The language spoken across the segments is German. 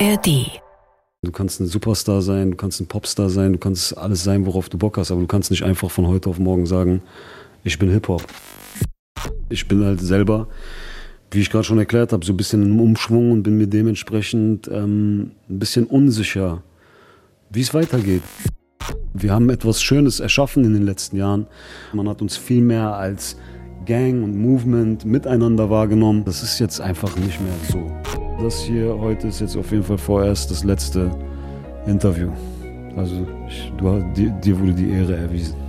ARD. Du kannst ein Superstar sein, du kannst ein Popstar sein, du kannst alles sein, worauf du Bock hast, aber du kannst nicht einfach von heute auf morgen sagen, ich bin Hip-Hop. Ich bin halt selber, wie ich gerade schon erklärt habe, so ein bisschen im Umschwung und bin mir dementsprechend ähm, ein bisschen unsicher, wie es weitergeht. Wir haben etwas Schönes erschaffen in den letzten Jahren. Man hat uns viel mehr als Gang und Movement miteinander wahrgenommen. Das ist jetzt einfach nicht mehr so. Das hier heute ist jetzt auf jeden Fall vorerst das letzte Interview. Also ich, du, dir, dir wurde die Ehre erwiesen.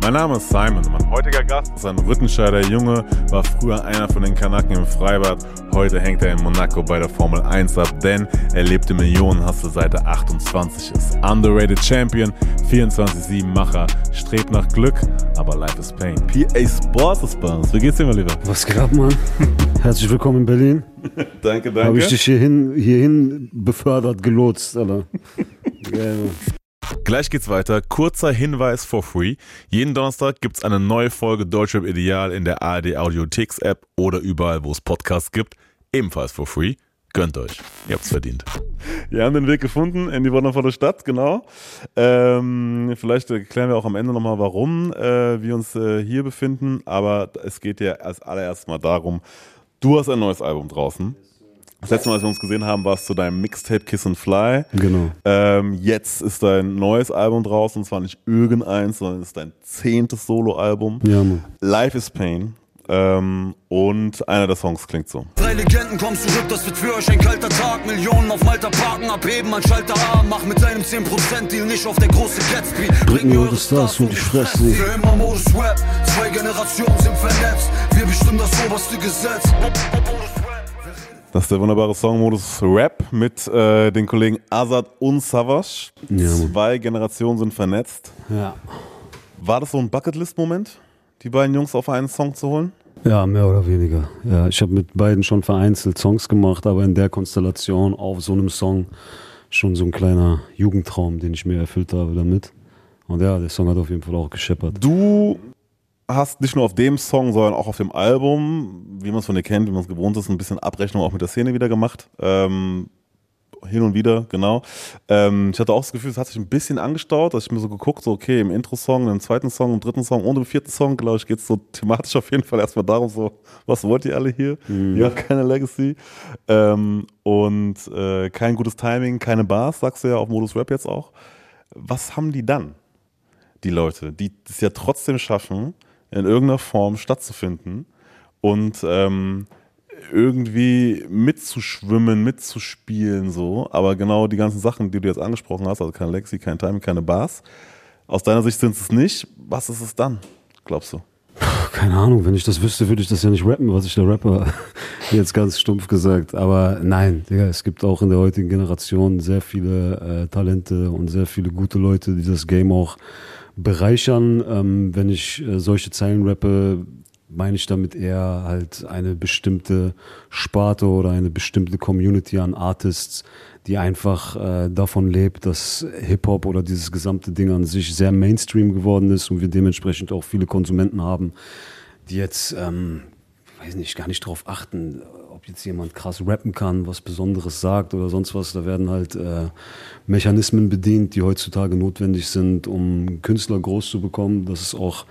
Mein Name ist Simon und mein heutiger Gast ist ein Rüttenscheider Junge, war früher einer von den Kanaken im Freibad. Heute hängt er in Monaco bei der Formel 1 ab, denn er lebte Millionenhastel seit er 28 ist. Underrated Champion, 24-7-Macher, strebt nach Glück, aber life is pain. PA Sports ist bei uns. Wie geht's dir, mein Lieber? Was geht ab, Mann? Herzlich willkommen in Berlin. danke, danke. Habe ich dich hierhin, hierhin befördert, gelotst, Alter. Geil, Mann. Gleich geht's weiter. Kurzer Hinweis for free. Jeden Donnerstag gibt's eine neue Folge Deutschrap Ideal in der ARD Audiotheks App oder überall, wo es Podcasts gibt. Ebenfalls for free. Gönnt euch. Ihr habt's verdient. Wir haben den Weg gefunden in die wundervolle Stadt, genau. Ähm, vielleicht erklären wir auch am Ende nochmal, warum äh, wir uns äh, hier befinden. Aber es geht ja als allererstes mal darum, du hast ein neues Album draußen. Das letzte Mal, als wir uns gesehen haben, war es zu deinem Mixtape Kiss and Fly. Genau. Ähm, jetzt ist dein neues Album draußen, und zwar nicht irgendeins, sondern es ist dein zehntes Soloalbum. Ja, Mann. Life is Pain. Ähm, und einer der Songs klingt so. Drei Legenden kommen zurück, das wird für euch ein kalter Tag. Millionen auf Malta parken, abheben an Schalter A. Mach mit deinem 10%-Deal nicht auf der große Gatsby. Bring mir eure Stars und ich fress sie. Für immer Modus Rap, zwei Generationen sind vernetzt. Wir bestimmen das oberste Gesetz. Das ist der wunderbare Songmodus Rap mit äh, den Kollegen Azad und Savage. Ja. Zwei Generationen sind vernetzt. Ja. War das so ein Bucketlist-Moment, die beiden Jungs auf einen Song zu holen? Ja, mehr oder weniger. Ja, ich habe mit beiden schon vereinzelt Songs gemacht, aber in der Konstellation auf so einem Song schon so ein kleiner Jugendtraum, den ich mir erfüllt habe damit. Und ja, der Song hat auf jeden Fall auch gescheppert. Du hast nicht nur auf dem Song, sondern auch auf dem Album, wie man es von dir kennt, wie man es gewohnt ist, ein bisschen Abrechnung auch mit der Szene wieder gemacht. Ähm, hin und wieder, genau. Ähm, ich hatte auch das Gefühl, es hat sich ein bisschen angestaut, dass ich mir so geguckt, so okay, im Intro-Song, im zweiten Song, im dritten Song und im vierten Song, glaube ich, geht es so thematisch auf jeden Fall erstmal darum, so, was wollt ihr alle hier? Ihr habt keine Legacy. Ähm, und äh, kein gutes Timing, keine Bars, sagst du ja auf Modus Rap jetzt auch. Was haben die dann, die Leute, die es ja trotzdem schaffen, in irgendeiner Form stattzufinden und ähm, irgendwie mitzuschwimmen, mitzuspielen, so. Aber genau die ganzen Sachen, die du jetzt angesprochen hast, also kein Lexi, kein Timing, keine Bars, aus deiner Sicht sind es nicht. Was ist es dann, glaubst du? Keine Ahnung, wenn ich das wüsste, würde ich das ja nicht rappen, was ich da rapper. Jetzt ganz stumpf gesagt. Aber nein, Digga, es gibt auch in der heutigen Generation sehr viele äh, Talente und sehr viele gute Leute, die das Game auch bereichern. Ähm, wenn ich äh, solche Zeilen rappe, meine ich damit eher halt eine bestimmte Sparte oder eine bestimmte Community an Artists, die einfach äh, davon lebt, dass Hip-Hop oder dieses gesamte Ding an sich sehr Mainstream geworden ist und wir dementsprechend auch viele Konsumenten haben, die jetzt, ähm, weiß nicht, gar nicht darauf achten, jetzt jemand krass rappen kann, was Besonderes sagt oder sonst was. Da werden halt äh, Mechanismen bedient, die heutzutage notwendig sind, um Künstler groß zu bekommen. Das ist auch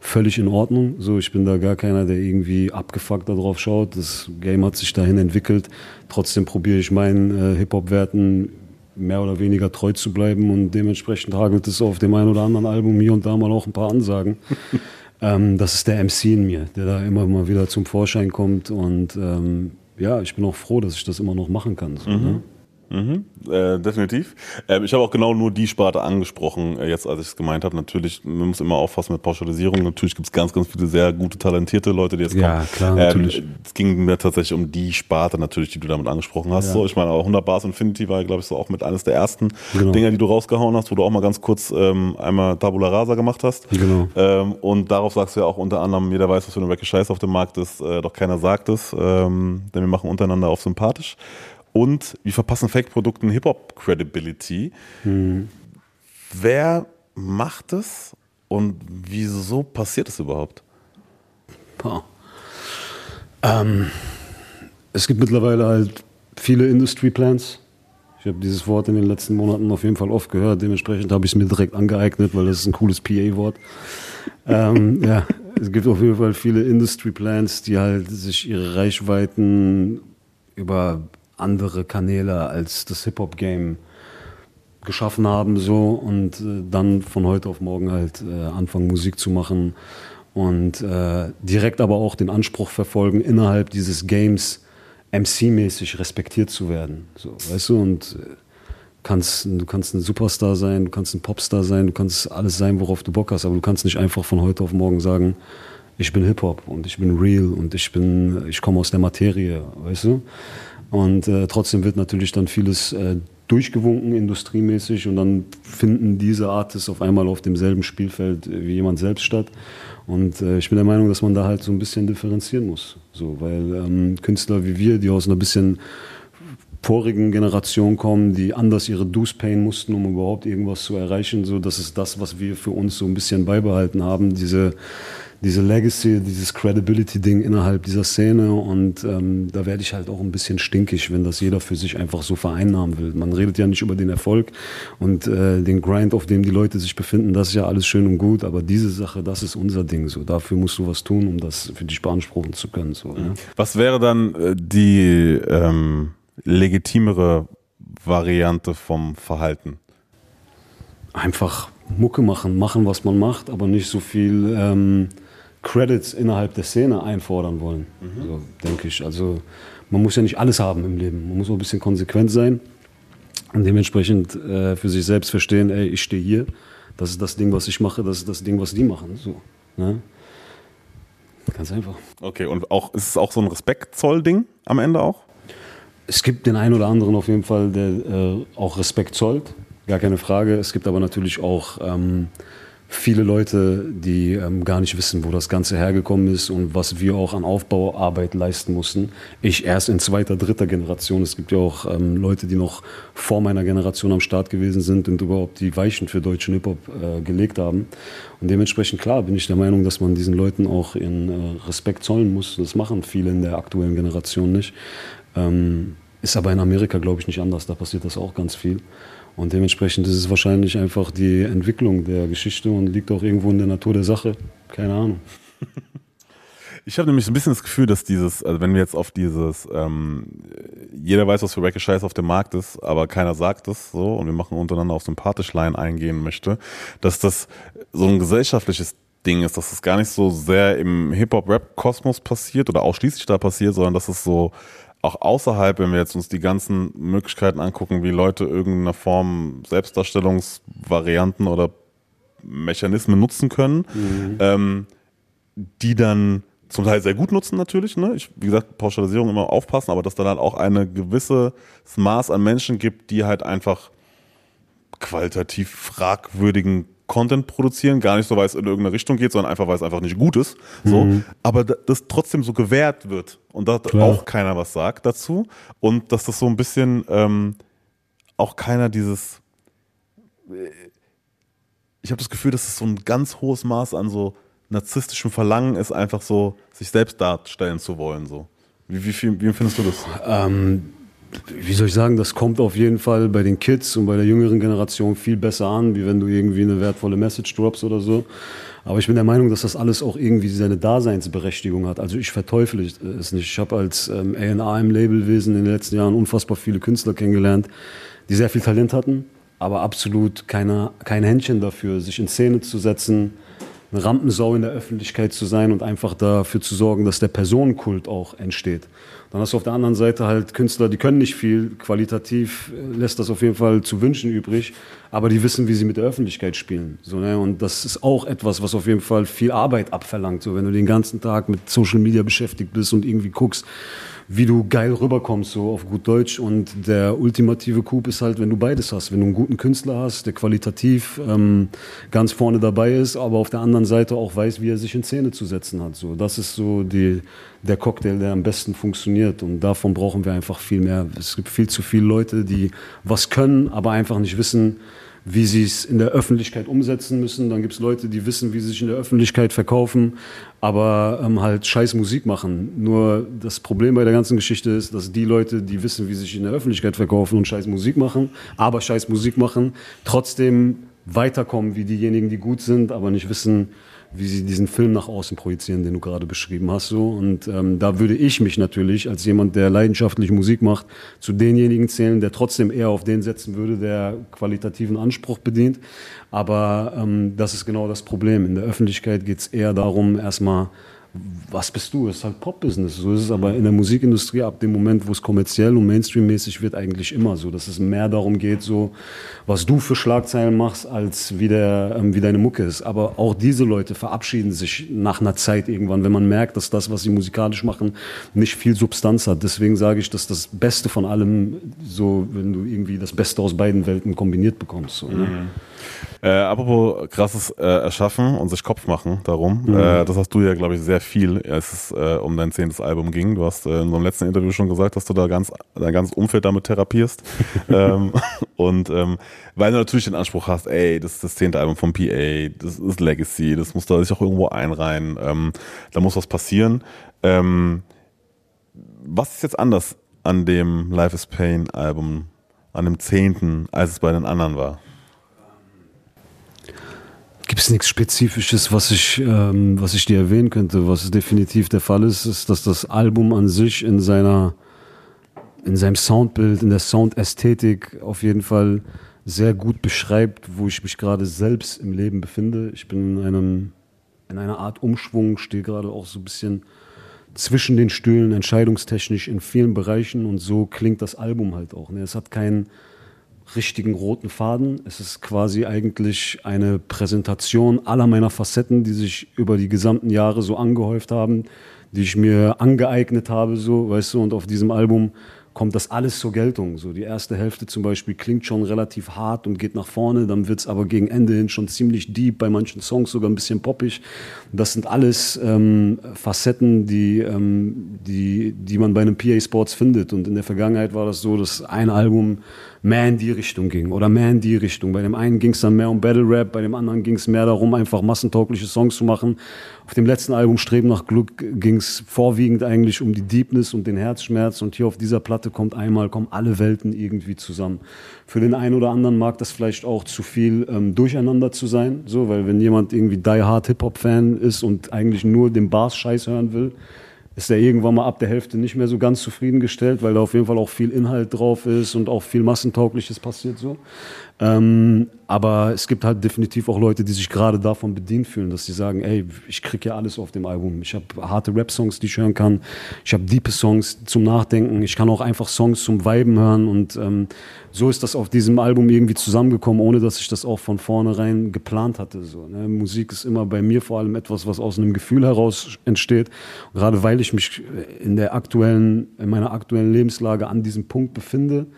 völlig in Ordnung. So, ich bin da gar keiner, der irgendwie abgefuckt darauf schaut. Das Game hat sich dahin entwickelt. Trotzdem probiere ich meinen äh, Hip-Hop-Werten mehr oder weniger treu zu bleiben und dementsprechend hagelt es auf dem einen oder anderen Album hier und da mal auch ein paar Ansagen. ähm, das ist der MC in mir, der da immer mal wieder zum Vorschein kommt und ähm, ja, ich bin auch froh, dass ich das immer noch machen kann. So, ne? Mhm, äh, definitiv. Ähm, ich habe auch genau nur die Sparte angesprochen, äh, jetzt als ich es gemeint habe. Natürlich, man muss immer aufpassen mit Pauschalisierung. Natürlich gibt es ganz, ganz viele sehr gute, talentierte Leute, die jetzt kommen. Ja, klar, natürlich. Ähm, es ging mir tatsächlich um die Sparte natürlich, die du damit angesprochen hast. Ja. So, ich meine, auch 100 Bars Infinity war, glaube ich, so auch mit eines der ersten Genau. Dinger, die du rausgehauen hast, wo du auch mal ganz kurz ähm, einmal Tabula Rasa gemacht hast. Genau. Ähm, und darauf sagst du ja auch unter anderem, jeder weiß, was für eine Recke Scheiß auf dem Markt ist, äh, doch keiner sagt es, ähm, denn wir machen untereinander auf sympathisch. Und wir verpassen Fake-Produkten Hip-Hop-Credibility. Wer macht es und wieso passiert es überhaupt? Boah. Ähm, es gibt mittlerweile halt viele Industry Plans. Ich habe dieses Wort in den letzten Monaten auf jeden Fall oft gehört. Dementsprechend habe ich es mir direkt angeeignet, weil das ist ein cooles PA-Wort. ähm, ja, es gibt auf jeden Fall viele Industry Plans, die halt sich ihre Reichweiten über andere Kanäle als das Hip-Hop-Game geschaffen haben so und äh, dann von heute auf morgen halt äh, anfangen Musik zu machen und äh, direkt aber auch den Anspruch verfolgen innerhalb dieses Games MC-mäßig respektiert zu werden. So, weißt du, und äh, kannst, du kannst ein Superstar sein, du kannst ein Popstar sein, du kannst alles sein, worauf du Bock hast, aber du kannst nicht einfach von heute auf morgen sagen, ich bin Hip-Hop und ich bin real und ich bin, ich komme aus der Materie, weißt du? Und äh, trotzdem wird natürlich dann vieles äh, durchgewunken, industriemäßig, und dann finden diese Artists auf einmal auf demselben Spielfeld wie jemand selbst statt. Und äh, ich bin der Meinung, dass man da halt so ein bisschen differenzieren muss. So, weil ähm, Künstler wie wir, die aus einer bisschen vorigen Generation kommen, die anders ihre Dues payen mussten, um überhaupt irgendwas zu erreichen. So, das ist das, was wir für uns so ein bisschen beibehalten haben. Diese, diese Legacy, dieses Credibility-Ding innerhalb dieser Szene und ähm, da werde ich halt auch ein bisschen stinkig, wenn das jeder für sich einfach so vereinnahmen will. Man redet ja nicht über den Erfolg und äh, den Grind, auf dem die Leute sich befinden, das ist ja alles schön und gut, aber diese Sache, das ist unser Ding. So, dafür musst du was tun, um das für dich beanspruchen zu können. So, ja. Was wäre dann äh, die ähm, legitimere Variante vom Verhalten? Einfach Mucke machen, machen, was man macht, aber nicht so viel ähm, Credits innerhalb der Szene einfordern wollen, mhm. so, denke ich. Also man muss ja nicht alles haben im Leben. Man muss auch ein bisschen konsequent sein und dementsprechend äh, für sich selbst verstehen, ey, ich stehe hier, das ist das Ding, was ich mache, das ist das Ding, was die machen. So, ne? Ganz einfach. Okay, und auch, ist es auch so ein Respektzoll-Ding am Ende auch? Es gibt den einen oder anderen auf jeden Fall, der äh, auch Respekt zollt, gar keine Frage. Es gibt aber natürlich auch ähm, viele Leute, die ähm, gar nicht wissen, wo das Ganze hergekommen ist und was wir auch an Aufbauarbeit leisten mussten. Ich erst in zweiter, dritter Generation. Es gibt ja auch ähm, Leute, die noch vor meiner Generation am Start gewesen sind und überhaupt die Weichen für deutschen Hip-Hop äh, gelegt haben. Und dementsprechend, klar, bin ich der Meinung, dass man diesen Leuten auch in äh, Respekt zollen muss. Das machen viele in der aktuellen Generation nicht. Ähm, ist aber in Amerika, glaube ich, nicht anders. Da passiert das auch ganz viel. Und dementsprechend ist es wahrscheinlich einfach die Entwicklung der Geschichte und liegt auch irgendwo in der Natur der Sache. Keine Ahnung. Ich habe nämlich ein bisschen das Gefühl, dass dieses, also wenn wir jetzt auf dieses, ähm, jeder weiß, was für Recke Scheiß auf dem Markt ist, aber keiner sagt es so und wir machen untereinander auf sympathisch Line eingehen möchte, dass das so ein gesellschaftliches Ding ist, dass es gar nicht so sehr im Hip-Hop-Rap-Kosmos passiert oder ausschließlich da passiert, sondern dass es so auch außerhalb, wenn wir jetzt uns die ganzen Möglichkeiten angucken, wie Leute irgendeine Form Selbstdarstellungsvarianten oder Mechanismen nutzen können, mhm. ähm, die dann zum Teil sehr gut nutzen natürlich. Ne? Ich, wie gesagt, Pauschalisierung immer aufpassen, aber dass dann halt auch eine gewisse Maß an Menschen gibt, die halt einfach qualitativ fragwürdigen Content produzieren, gar nicht so, weil es in irgendeine Richtung geht, sondern einfach, weil es einfach nicht gut ist. So, mhm. aber das trotzdem so gewährt wird und da auch keiner was sagt dazu und dass das so ein bisschen ähm, auch keiner dieses ich habe das Gefühl, dass es so ein ganz hohes Maß an so narzisstischem Verlangen ist, einfach so sich selbst darstellen zu wollen. So. Wie, wie, wie, wie empfindest du das? Ähm, wie soll ich sagen, das kommt auf jeden Fall bei den Kids und bei der jüngeren Generation viel besser an, wie wenn du irgendwie eine wertvolle Message drops oder so. Aber ich bin der Meinung, dass das alles auch irgendwie seine Daseinsberechtigung hat. Also ich verteufle es nicht. Ich habe als ähm, A&R im Labelwesen in den letzten Jahren unfassbar viele Künstler kennengelernt, die sehr viel Talent hatten, aber absolut keine, kein Händchen dafür, sich in Szene zu setzen, eine Rampensau in der Öffentlichkeit zu sein und einfach dafür zu sorgen, dass der Personenkult auch entsteht. Dann hast du auf der anderen Seite halt Künstler, die können nicht viel, qualitativ äh, lässt das auf jeden Fall zu wünschen übrig, aber die wissen, wie sie mit der Öffentlichkeit spielen. So, ne? Und das ist auch etwas, was auf jeden Fall viel Arbeit abverlangt. So, wenn du den ganzen Tag mit Social Media beschäftigt bist und irgendwie guckst, wie du geil rüberkommst, so auf gut Deutsch. Und der ultimative Coup ist halt, wenn du beides hast. Wenn du einen guten Künstler hast, der qualitativ ähm, ganz vorne dabei ist, aber auf der anderen Seite auch weiß, wie er sich in Szene zu setzen hat. So, das ist so die, der Cocktail, der am besten funktioniert. Und davon brauchen wir einfach viel mehr. Es gibt viel zu viele Leute, die was können, aber einfach nicht wissen, wie sie es in der Öffentlichkeit umsetzen müssen. Dann gibt es Leute, die wissen, wie sie sich in der Öffentlichkeit verkaufen, aber ähm, halt scheiß Musik machen. Nur das Problem bei der ganzen Geschichte ist, dass die Leute, die wissen, wie sie sich in der Öffentlichkeit verkaufen und scheiß Musik machen, aber scheiß Musik machen, trotzdem weiterkommen wie diejenigen, die gut sind, aber nicht wissen, wie sie diesen Film nach außen projizieren, den du gerade beschrieben hast. So. Und ähm, da würde ich mich natürlich als jemand, der leidenschaftlich Musik macht, zu denjenigen zählen, der trotzdem eher auf den setzen würde, der qualitativen Anspruch bedient. Aber ähm, das ist genau das Problem. In der Öffentlichkeit geht es eher darum, erstmal was bist du? Es ist halt Pop-Business. So ist es aber in der Musikindustrie ab dem Moment, wo es kommerziell und Mainstream-mäßig wird, eigentlich immer so, dass es mehr darum geht, so was du für Schlagzeilen machst, als wie, der, ähm, wie deine Mucke ist. Aber auch diese Leute verabschieden sich nach einer Zeit irgendwann, wenn man merkt, dass das, was sie musikalisch machen, nicht viel Substanz hat. Deswegen sage ich, dass das Beste von allem, so wenn du irgendwie das Beste aus beiden Welten kombiniert bekommst. So, ne? mhm. Äh, apropos krasses äh, Erschaffen und sich Kopf machen darum. Mhm. Äh, das hast du ja, glaube ich, sehr viel, als es äh, um dein zehntes Album ging. Du hast äh, in so einem letzten Interview schon gesagt, dass du da ganz dein ganzes Umfeld damit therapierst. ähm, und ähm, weil du natürlich den Anspruch hast, ey, das ist das zehnte Album vom PA, das ist Legacy, das muss da sich auch irgendwo einreihen, ähm, da muss was passieren. Ähm, was ist jetzt anders an dem Life is Pain Album, an dem zehnten, als es bei den anderen war? Gibt es nichts Spezifisches, was ich, ähm, was ich dir erwähnen könnte? Was definitiv der Fall ist, ist, dass das Album an sich in seiner, in seinem Soundbild, in der Soundästhetik auf jeden Fall sehr gut beschreibt, wo ich mich gerade selbst im Leben befinde. Ich bin in einem, in einer Art Umschwung, stehe gerade auch so ein bisschen zwischen den Stühlen, entscheidungstechnisch in vielen Bereichen und so klingt das Album halt auch. Ne? Es hat keinen richtigen roten Faden. Es ist quasi eigentlich eine Präsentation aller meiner Facetten, die sich über die gesamten Jahre so angehäuft haben, die ich mir angeeignet habe, so, weißt du, und auf diesem Album kommt das alles zur Geltung. So die erste Hälfte zum Beispiel klingt schon relativ hart und geht nach vorne, dann wird es aber gegen Ende hin schon ziemlich deep, bei manchen Songs sogar ein bisschen poppig. Das sind alles ähm, Facetten, die, ähm, die, die man bei einem PA Sports findet. Und in der Vergangenheit war das so, dass ein Album mehr in die Richtung ging oder mehr in die Richtung. Bei dem einen ging es dann mehr um Battle Rap, bei dem anderen ging es mehr darum, einfach massentaugliche Songs zu machen. Auf dem letzten Album Streben nach Glück ging es vorwiegend eigentlich um die Deepness und den Herzschmerz und hier auf dieser Platte kommt einmal, kommen alle Welten irgendwie zusammen. Für den einen oder anderen mag das vielleicht auch zu viel ähm, durcheinander zu sein, so, weil wenn jemand irgendwie die Hard Hip-Hop-Fan ist und eigentlich nur den Bars-Scheiß hören will, ist er irgendwann mal ab der Hälfte nicht mehr so ganz zufriedengestellt, weil da auf jeden Fall auch viel Inhalt drauf ist und auch viel Massentaugliches passiert so. Ähm, aber es gibt halt definitiv auch Leute, die sich gerade davon bedient fühlen, dass sie sagen, ey, ich krieg ja alles auf dem Album. Ich habe harte Rap-Songs, die ich hören kann. Ich habe diepe Songs zum Nachdenken. Ich kann auch einfach Songs zum Viben hören. Und ähm, so ist das auf diesem Album irgendwie zusammengekommen, ohne dass ich das auch von vornherein geplant hatte. So, ne? Musik ist immer bei mir vor allem etwas, was aus einem Gefühl heraus entsteht. Und gerade weil ich mich in der aktuellen, in meiner aktuellen Lebenslage an diesem Punkt befinde,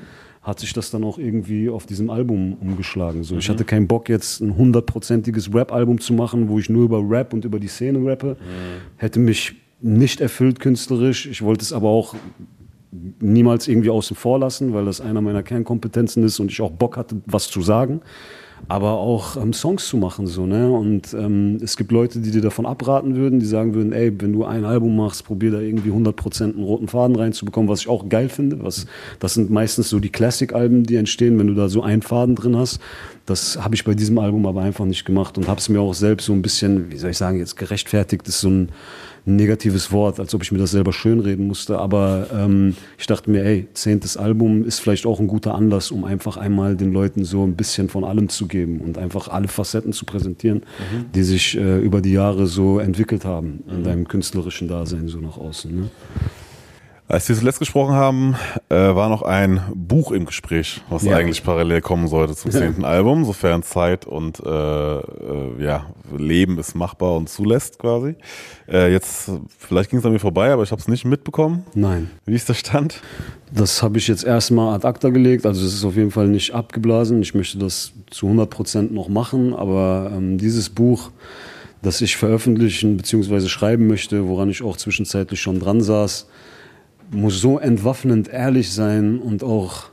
hat sich das dann auch irgendwie auf diesem Album umgeschlagen. So, mhm. Ich hatte keinen Bock, jetzt ein hundertprozentiges Rap-Album zu machen, wo ich nur über Rap und über die Szene rappe. Mhm. Hätte mich nicht erfüllt künstlerisch. Ich wollte es aber auch niemals irgendwie außen vor lassen, weil das einer meiner Kernkompetenzen ist und ich auch Bock hatte, was zu sagen aber auch ähm, Songs zu machen. So, ne? Und ähm, es gibt Leute, die dir davon abraten würden, die sagen würden, ey, wenn du ein Album machst, probier da irgendwie 100% einen roten Faden reinzubekommen, was ich auch geil finde. Was, das sind meistens so die Classic-Alben, die entstehen, wenn du da so einen Faden drin hast. Das habe ich bei diesem Album aber einfach nicht gemacht und habe es mir auch selbst so ein bisschen, wie soll ich sagen, jetzt gerechtfertigt, ist so ein ein negatives Wort, als ob ich mir das selber schönreden musste. Aber ähm, ich dachte mir, ey, zehntes Album ist vielleicht auch ein guter Anlass, um einfach einmal den Leuten so ein bisschen von allem zu geben und einfach alle Facetten zu präsentieren, mhm. die sich äh, über die Jahre so entwickelt haben in mhm. deinem künstlerischen Dasein so nach außen. Ne? Als wir zuletzt gesprochen haben, äh, war noch ein Buch im Gespräch, was ja. eigentlich parallel kommen sollte zum zehnten Album, sofern Zeit und äh, äh, ja, Leben es machbar und zulässt quasi. Äh, jetzt, vielleicht ging es an mir vorbei, aber ich habe es nicht mitbekommen. Nein. Wie ist der Stand? Das habe ich jetzt erstmal ad acta gelegt, also es ist auf jeden Fall nicht abgeblasen. Ich möchte das zu 100 Prozent noch machen, aber ähm, dieses Buch das ich veröffentlichen bzw. schreiben möchte, woran ich auch zwischenzeitlich schon dran saß, muss so entwaffnend ehrlich sein und auch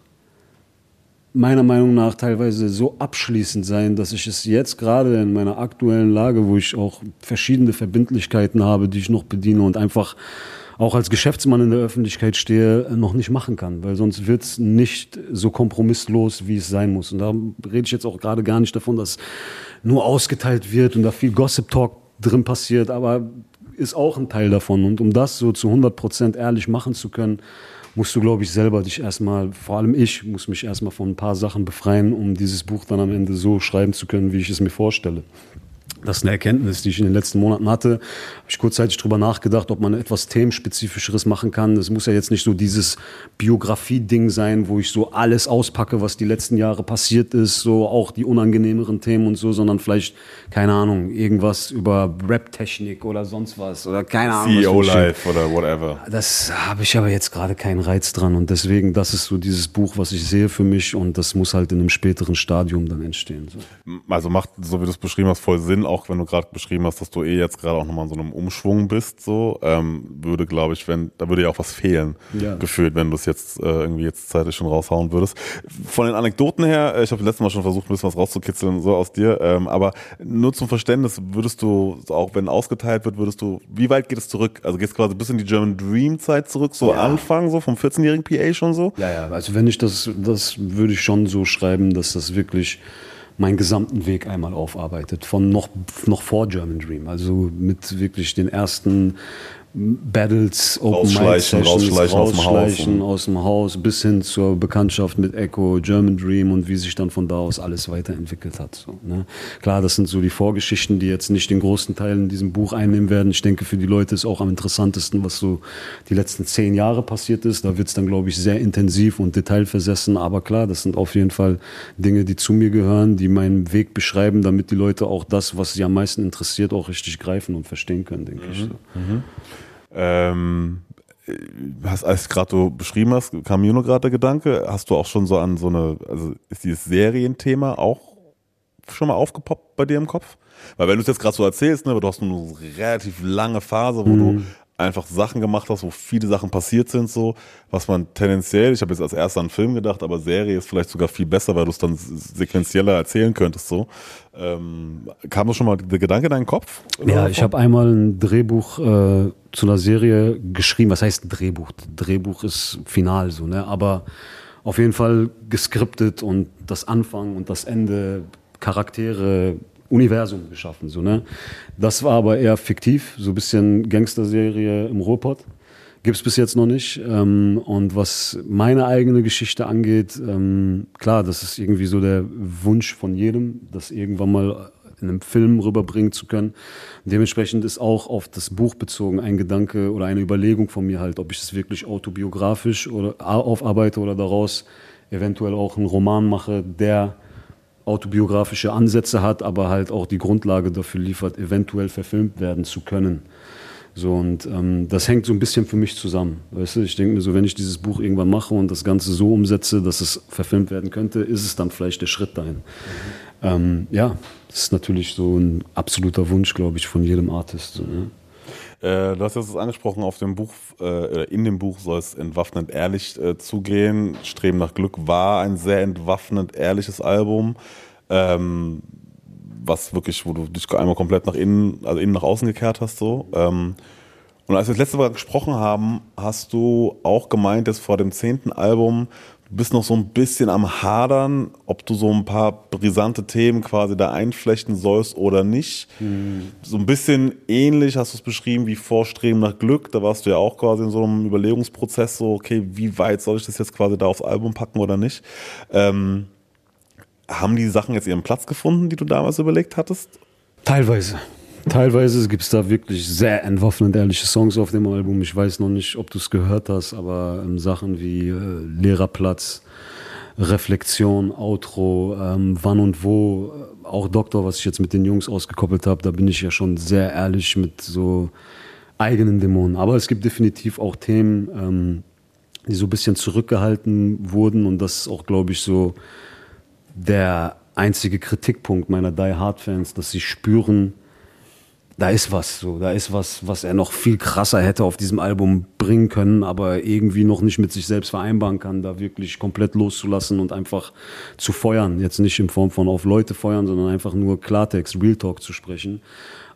meiner Meinung nach teilweise so abschließend sein, dass ich es jetzt gerade in meiner aktuellen Lage, wo ich auch verschiedene Verbindlichkeiten habe, die ich noch bediene und einfach auch als Geschäftsmann in der Öffentlichkeit stehe, noch nicht machen kann, weil sonst wird es nicht so kompromisslos, wie es sein muss. Und da rede ich jetzt auch gerade gar nicht davon, dass nur ausgeteilt wird und da viel Gossip-Talk drin passiert, aber ist auch ein Teil davon. Und um das so zu 100 Prozent ehrlich machen zu können, musst du, glaube ich, selber dich erstmal, vor allem ich, muss mich erstmal von ein paar Sachen befreien, um dieses Buch dann am Ende so schreiben zu können, wie ich es mir vorstelle. Das ist eine Erkenntnis, die ich in den letzten Monaten hatte. Habe ich kurzzeitig drüber nachgedacht, ob man etwas themenspezifischeres machen kann. Es muss ja jetzt nicht so dieses Biografie-Ding sein, wo ich so alles auspacke, was die letzten Jahre passiert ist, so auch die unangenehmeren Themen und so, sondern vielleicht, keine Ahnung, irgendwas über Rap-Technik oder sonst was oder keine Ahnung. CEO-Life oder whatever. Das habe ich aber jetzt gerade keinen Reiz dran und deswegen, das ist so dieses Buch, was ich sehe für mich und das muss halt in einem späteren Stadium dann entstehen. So. Also macht, so wie du es beschrieben hast, voll Sinn, auch wenn du gerade beschrieben hast, dass du eh jetzt gerade auch nochmal in so einem Umschwung bist, so, ähm, würde, glaube ich, wenn, da würde ja auch was fehlen, ja. gefühlt, wenn du es jetzt äh, irgendwie jetzt zeitlich schon raushauen würdest. Von den Anekdoten her, äh, ich habe letztes Mal schon versucht, ein bisschen was rauszukitzeln, so aus dir, ähm, aber nur zum Verständnis, würdest du, auch wenn ausgeteilt wird, würdest du, wie weit geht es zurück? Also geht es quasi bis in die German Dream Zeit zurück, so ja. Anfang, so vom 14-jährigen PA schon so? Ja, ja, also wenn ich das, das würde ich schon so schreiben, dass das wirklich meinen gesamten Weg einmal aufarbeitet, von noch, noch vor German Dream, also mit wirklich den ersten Battles, Open Mic Sessions, rausschleichen, rausschleichen aus, dem Haus, bis hin zur Bekanntschaft mit Echo, German Dream und wie sich dann von da aus alles weiterentwickelt hat. So, ne? Klar, das sind so die Vorgeschichten, die jetzt nicht den großen Teil in diesem Buch einnehmen werden. Ich denke, für die Leute ist auch am interessantesten, was so die letzten zehn Jahre passiert ist. Da wird es dann, glaube ich, sehr intensiv und detailversessen. Aber klar, das sind auf jeden Fall Dinge, die zu mir gehören, die meinen Weg beschreiben, damit die Leute auch das, was sie am meisten interessiert, auch richtig greifen und verstehen können, denke mhm. ich. So. Mhm. Ähm, hast, als gerade du beschrieben hast, kam mir nur gerade der Gedanke, hast du auch schon so an so eine, also ist dieses Serienthema auch schon mal aufgepoppt bei dir im Kopf? Weil wenn du es jetzt gerade so erzählst, ne, du hast eine relativ lange Phase, wo mhm. du einfach Sachen gemacht hast, wo viele Sachen passiert sind, so, was man tendenziell, ich habe jetzt als erster an Film gedacht, aber Serie ist vielleicht sogar viel besser, weil du es dann sequenzieller erzählen könntest, so. Ähm, kam das schon mal der Gedanke in deinen Kopf? Ja, ich habe einmal ein Drehbuch äh, zu einer Serie geschrieben. Was heißt Drehbuch? Drehbuch ist final, so, ne? Aber auf jeden Fall geskriptet und das Anfang und das Ende, Charaktere, Universum geschaffen. So, ne? Das war aber eher fiktiv, so ein bisschen Gangsterserie im Ruhrpott. Gibt es bis jetzt noch nicht. Ähm, und was meine eigene Geschichte angeht, ähm, klar, das ist irgendwie so der Wunsch von jedem, das irgendwann mal in einem Film rüberbringen zu können. Dementsprechend ist auch auf das Buch bezogen ein Gedanke oder eine Überlegung von mir halt, ob ich es wirklich autobiografisch oder aufarbeite oder daraus eventuell auch einen Roman mache, der autobiografische Ansätze hat, aber halt auch die Grundlage dafür liefert, eventuell verfilmt werden zu können. So, und ähm, das hängt so ein bisschen für mich zusammen. Weißt du, ich denke mir so, wenn ich dieses Buch irgendwann mache und das Ganze so umsetze, dass es verfilmt werden könnte, ist es dann vielleicht der Schritt dahin. Mhm. Ähm, ja, das ist natürlich so ein absoluter Wunsch, glaube ich, von jedem Artist. So, ne? Äh, du hast jetzt angesprochen, auf dem Buch, äh, in dem Buch soll es entwaffnend ehrlich äh, zugehen. Streben nach Glück war ein sehr entwaffnend ehrliches Album. Ähm, was wirklich, wo du dich einmal komplett nach innen, also innen nach außen gekehrt hast, so. Ähm, und als wir das letzte Mal gesprochen haben, hast du auch gemeint, dass vor dem zehnten Album Du bist noch so ein bisschen am Hadern, ob du so ein paar brisante Themen quasi da einflechten sollst oder nicht. Mhm. So ein bisschen ähnlich hast du es beschrieben wie Vorstreben nach Glück. Da warst du ja auch quasi in so einem Überlegungsprozess, so, okay, wie weit soll ich das jetzt quasi da aufs Album packen oder nicht? Ähm, haben die Sachen jetzt ihren Platz gefunden, die du damals überlegt hattest? Teilweise. Teilweise gibt es da wirklich sehr entwaffnend ehrliche Songs auf dem Album. Ich weiß noch nicht, ob du es gehört hast, aber ähm, Sachen wie äh, Lehrerplatz, Reflexion, Outro, ähm, wann und wo, äh, auch Doktor, was ich jetzt mit den Jungs ausgekoppelt habe, da bin ich ja schon sehr ehrlich mit so eigenen Dämonen. Aber es gibt definitiv auch Themen, ähm, die so ein bisschen zurückgehalten wurden und das ist auch, glaube ich, so der einzige Kritikpunkt meiner Die Hard Fans, dass sie spüren, da ist was so, da ist was, was er noch viel krasser hätte auf diesem Album bringen können, aber irgendwie noch nicht mit sich selbst vereinbaren kann, da wirklich komplett loszulassen und einfach zu feuern. Jetzt nicht in Form von auf Leute feuern, sondern einfach nur Klartext, Real Talk zu sprechen.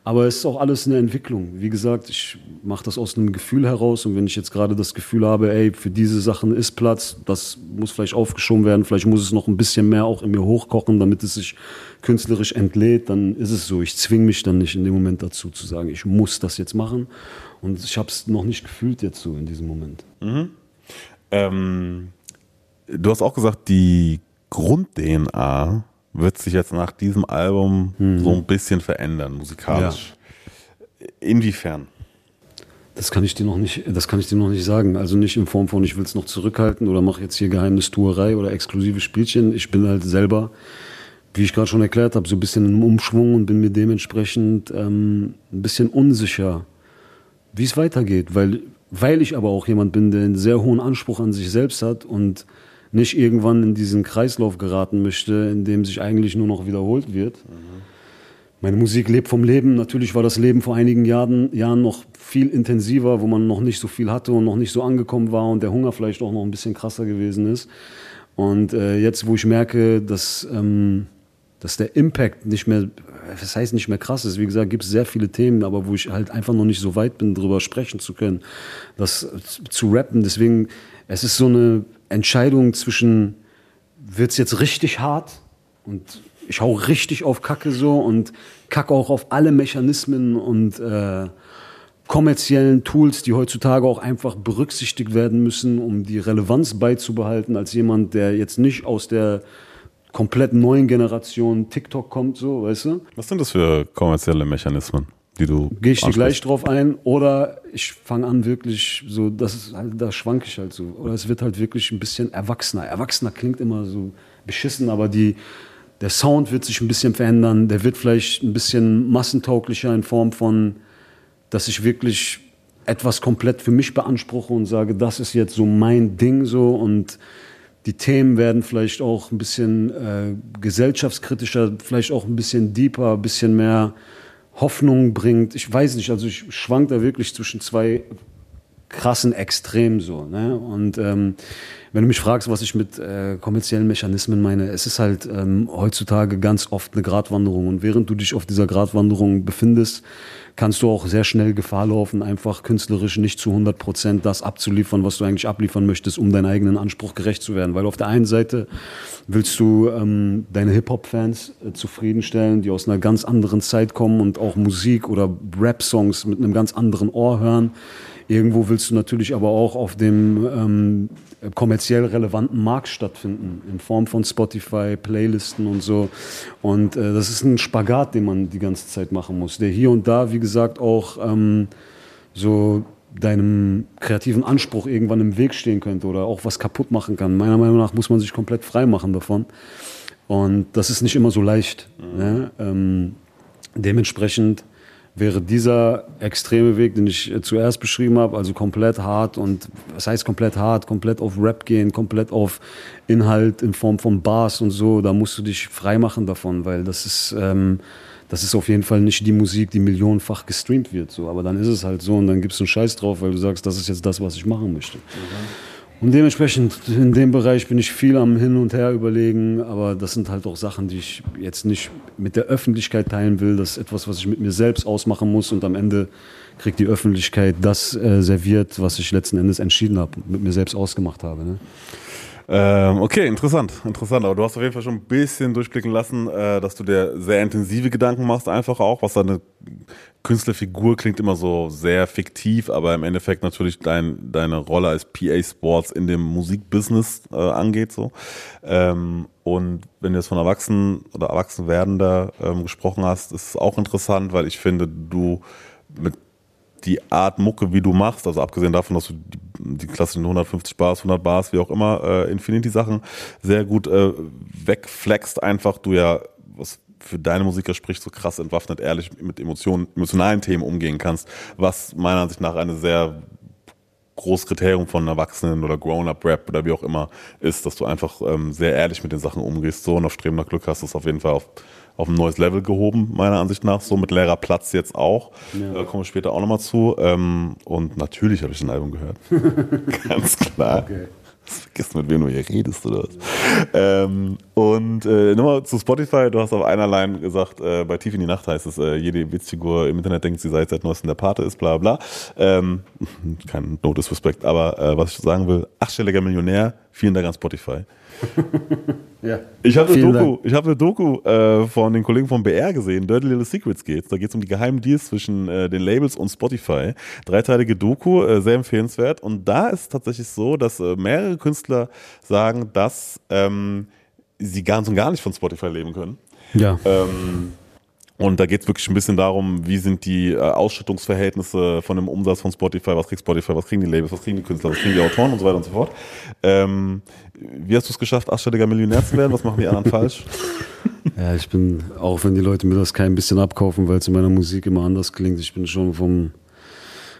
Aber es ist auch alles eine Entwicklung. Wie gesagt, ich mache das aus einem Gefühl heraus und wenn ich jetzt gerade das Gefühl habe, ey, für diese Sachen ist Platz, das muss vielleicht aufgeschoben werden, vielleicht muss es noch ein bisschen mehr auch in mir hochkochen, damit es sich künstlerisch entlädt, dann ist es so. Ich zwinge mich dann nicht in dem Moment dazu zu sagen, ich muss das jetzt machen. Und ich habe es noch nicht gefühlt jetzt so in diesem Moment. Mhm. Ähm, du hast auch gesagt, die Grund-DNA wird sich jetzt nach diesem Album mhm. so ein bisschen verändern, musikalisch. Ja. Inwiefern? Das kann ich dir noch nicht, das kann ich dir noch nicht sagen. Also nicht in Form von, ich will es noch zurückhalten oder mache jetzt hier Geheimnistuerei oder exklusive Spielchen. Ich bin halt selber, wie ich gerade schon erklärt habe, so ein bisschen im Umschwung und bin mir dementsprechend ähm, ein bisschen unsicher, wie es weitergeht, weil, weil ich aber auch jemand bin, der einen sehr hohen Anspruch an sich selbst hat und nicht irgendwann in diesen Kreislauf geraten möchte, in dem sich eigentlich nur noch wiederholt wird. Mhm. Meine Musik lebt vom Leben. Natürlich war das Leben vor einigen Jahren, Jahren noch viel intensiver, wo man noch nicht so viel hatte und noch nicht so angekommen war und der Hunger vielleicht auch noch ein bisschen krasser gewesen ist. Und äh, jetzt, wo ich merke, dass, ähm, dass der Impact nicht mehr, das heißt nicht mehr krass ist, wie gesagt, gibt es sehr viele Themen, aber wo ich halt einfach noch nicht so weit bin, darüber sprechen zu können, das zu rappen. Deswegen, es ist so eine Entscheidung zwischen, wird es jetzt richtig hart und ich hau richtig auf Kacke so und kacke auch auf alle Mechanismen und äh, kommerziellen Tools, die heutzutage auch einfach berücksichtigt werden müssen, um die Relevanz beizubehalten, als jemand, der jetzt nicht aus der komplett neuen Generation TikTok kommt, so, weißt du? Was sind das für kommerzielle Mechanismen? Die du. Gehe ich dir gleich drauf ein oder ich fange an wirklich so, das ist halt, da schwanke ich halt so. Oder es wird halt wirklich ein bisschen erwachsener. Erwachsener klingt immer so beschissen, aber die, der Sound wird sich ein bisschen verändern. Der wird vielleicht ein bisschen massentauglicher in Form von, dass ich wirklich etwas komplett für mich beanspruche und sage, das ist jetzt so mein Ding so und die Themen werden vielleicht auch ein bisschen äh, gesellschaftskritischer, vielleicht auch ein bisschen deeper, ein bisschen mehr Hoffnung bringt. Ich weiß nicht, also ich schwank da wirklich zwischen zwei krassen Extremen so. Ne? Und ähm, wenn du mich fragst, was ich mit äh, kommerziellen Mechanismen meine, es ist halt ähm, heutzutage ganz oft eine Gratwanderung. Und während du dich auf dieser Gratwanderung befindest, kannst du auch sehr schnell Gefahr laufen, einfach künstlerisch nicht zu 100 Prozent das abzuliefern, was du eigentlich abliefern möchtest, um deinen eigenen Anspruch gerecht zu werden. Weil auf der einen Seite willst du ähm, deine Hip-Hop-Fans äh, zufriedenstellen, die aus einer ganz anderen Zeit kommen und auch Musik oder Rap-Songs mit einem ganz anderen Ohr hören. Irgendwo willst du natürlich aber auch auf dem ähm, kommerziell relevanten Markt stattfinden, in Form von Spotify, Playlisten und so. Und äh, das ist ein Spagat, den man die ganze Zeit machen muss, der hier und da, wie gesagt, auch ähm, so deinem kreativen Anspruch irgendwann im Weg stehen könnte oder auch was kaputt machen kann. Meiner Meinung nach muss man sich komplett frei machen davon. Und das ist nicht immer so leicht. Mhm. Ne? Ähm, dementsprechend wäre dieser extreme Weg, den ich zuerst beschrieben habe, also komplett hart und was heißt komplett hart, komplett auf Rap gehen, komplett auf Inhalt in Form von Bars und so, da musst du dich frei machen davon, weil das ist, ähm, das ist auf jeden Fall nicht die Musik, die millionenfach gestreamt wird, so. Aber dann ist es halt so und dann gibst du einen Scheiß drauf, weil du sagst, das ist jetzt das, was ich machen möchte. Mhm. Und dementsprechend in dem Bereich bin ich viel am Hin und Her überlegen, aber das sind halt auch Sachen, die ich jetzt nicht mit der Öffentlichkeit teilen will. Das ist etwas, was ich mit mir selbst ausmachen muss und am Ende kriegt die Öffentlichkeit das äh, serviert, was ich letzten Endes entschieden habe, mit mir selbst ausgemacht habe. Ne? Ähm, okay, interessant, interessant. Aber du hast auf jeden Fall schon ein bisschen durchblicken lassen, äh, dass du dir sehr intensive Gedanken machst, einfach auch, was deine Künstlerfigur klingt immer so sehr fiktiv, aber im Endeffekt natürlich dein, deine Rolle als PA Sports in dem Musikbusiness äh, angeht. So. Ähm, und wenn du jetzt von Erwachsenen oder Erwachsenwerdender ähm, gesprochen hast, ist es auch interessant, weil ich finde, du mit die Art Mucke, wie du machst, also abgesehen davon, dass du die, die klassischen 150 Bars, 100 Bars, wie auch immer, äh, Infinity-Sachen sehr gut äh, wegflext, einfach du ja, was für deine Musiker spricht, so krass entwaffnet, ehrlich mit Emotionen, emotionalen Themen umgehen kannst, was meiner Ansicht nach eine sehr großes Kriterium von Erwachsenen oder Grown-Up-Rap oder wie auch immer ist, dass du einfach ähm, sehr ehrlich mit den Sachen umgehst, so und auf Streben nach Glück hast du auf jeden Fall auf auf ein neues Level gehoben, meiner Ansicht nach. So mit leerer Platz jetzt auch. Ja. Äh, kommen wir später auch nochmal zu. Ähm, und natürlich habe ich ein Album gehört. Ganz klar. Okay. Vergiss mit wem du hier redest oder was. Ähm, und äh, nochmal zu Spotify, du hast auf einer Line gesagt, äh, bei Tief in die Nacht heißt es, äh, jede Witzfigur im Internet denkt, sie sei seit neuestem der Pate ist, bla bla. Ähm, kein No Disrespect, aber äh, was ich sagen will, achtstelliger Millionär, vielen Dank an Spotify. Ja. Ich habe eine Doku, ich hab eine Doku äh, von den Kollegen vom BR gesehen, Dirty Little Secrets geht's. Da geht's um die geheimen Deals zwischen äh, den Labels und Spotify. Dreiteilige Doku, äh, sehr empfehlenswert. Und da ist es tatsächlich so, dass äh, mehrere Künstler sagen, dass ähm, sie ganz und gar nicht von Spotify leben können. Ja. Ähm, und da geht es wirklich ein bisschen darum, wie sind die äh, Ausschüttungsverhältnisse von dem Umsatz von Spotify, was kriegt Spotify, was kriegen die Labels, was kriegen die Künstler, was kriegen die Autoren und so weiter und so fort. Ähm, wie hast du es geschafft, achtstelliger Millionär zu werden? Was machen die anderen falsch? Ja, ich bin, auch wenn die Leute mir das kein bisschen abkaufen, weil es in meiner Musik immer anders klingt, ich bin schon vom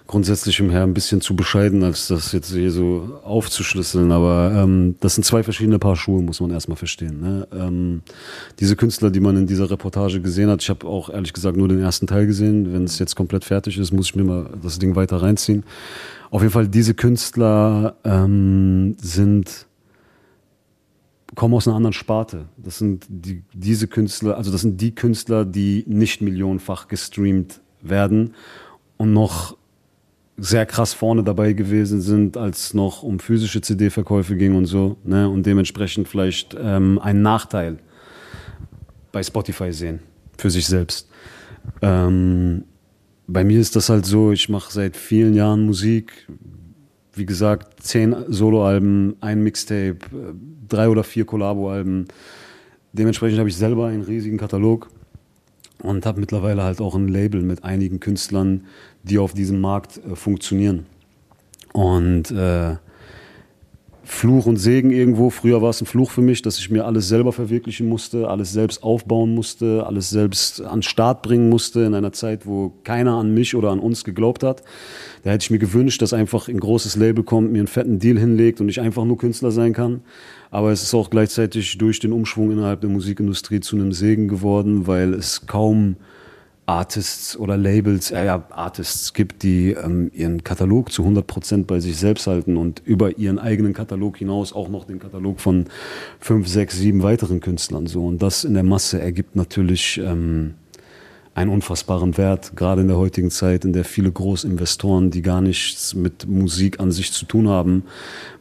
grundsätzlichem her ein bisschen zu bescheiden, als das jetzt hier so aufzuschlüsseln. Aber ähm, das sind zwei verschiedene Paar Schuhe, muss man erstmal verstehen. Ne? Ähm, diese Künstler, die man in dieser Reportage gesehen hat, ich habe auch ehrlich gesagt nur den ersten Teil gesehen. Wenn es jetzt komplett fertig ist, muss ich mir mal das Ding weiter reinziehen. Auf jeden Fall, diese Künstler ähm, sind kommen aus einer anderen Sparte. Das sind die, diese Künstler, also das sind die Künstler, die nicht millionenfach gestreamt werden und noch sehr krass vorne dabei gewesen sind, als noch um physische CD-Verkäufe ging und so, ne? und dementsprechend vielleicht ähm, einen Nachteil bei Spotify sehen für sich selbst. Ähm, bei mir ist das halt so, ich mache seit vielen Jahren Musik, wie gesagt, zehn Soloalben, ein Mixtape, äh, drei oder vier Kollabo-Alben. Dementsprechend habe ich selber einen riesigen Katalog und habe mittlerweile halt auch ein Label mit einigen Künstlern, die auf diesem Markt äh, funktionieren. Und äh, Fluch und Segen irgendwo. Früher war es ein Fluch für mich, dass ich mir alles selber verwirklichen musste, alles selbst aufbauen musste, alles selbst an den Start bringen musste in einer Zeit, wo keiner an mich oder an uns geglaubt hat. Da hätte ich mir gewünscht, dass einfach ein großes Label kommt, mir einen fetten Deal hinlegt und ich einfach nur Künstler sein kann. Aber es ist auch gleichzeitig durch den Umschwung innerhalb der Musikindustrie zu einem Segen geworden, weil es kaum Artists oder Labels, äh, ja, Artists gibt, die ähm, ihren Katalog zu 100 Prozent bei sich selbst halten und über ihren eigenen Katalog hinaus auch noch den Katalog von fünf, sechs, sieben weiteren Künstlern so. Und das in der Masse ergibt natürlich ähm, einen unfassbaren Wert, gerade in der heutigen Zeit, in der viele Großinvestoren, die gar nichts mit Musik an sich zu tun haben,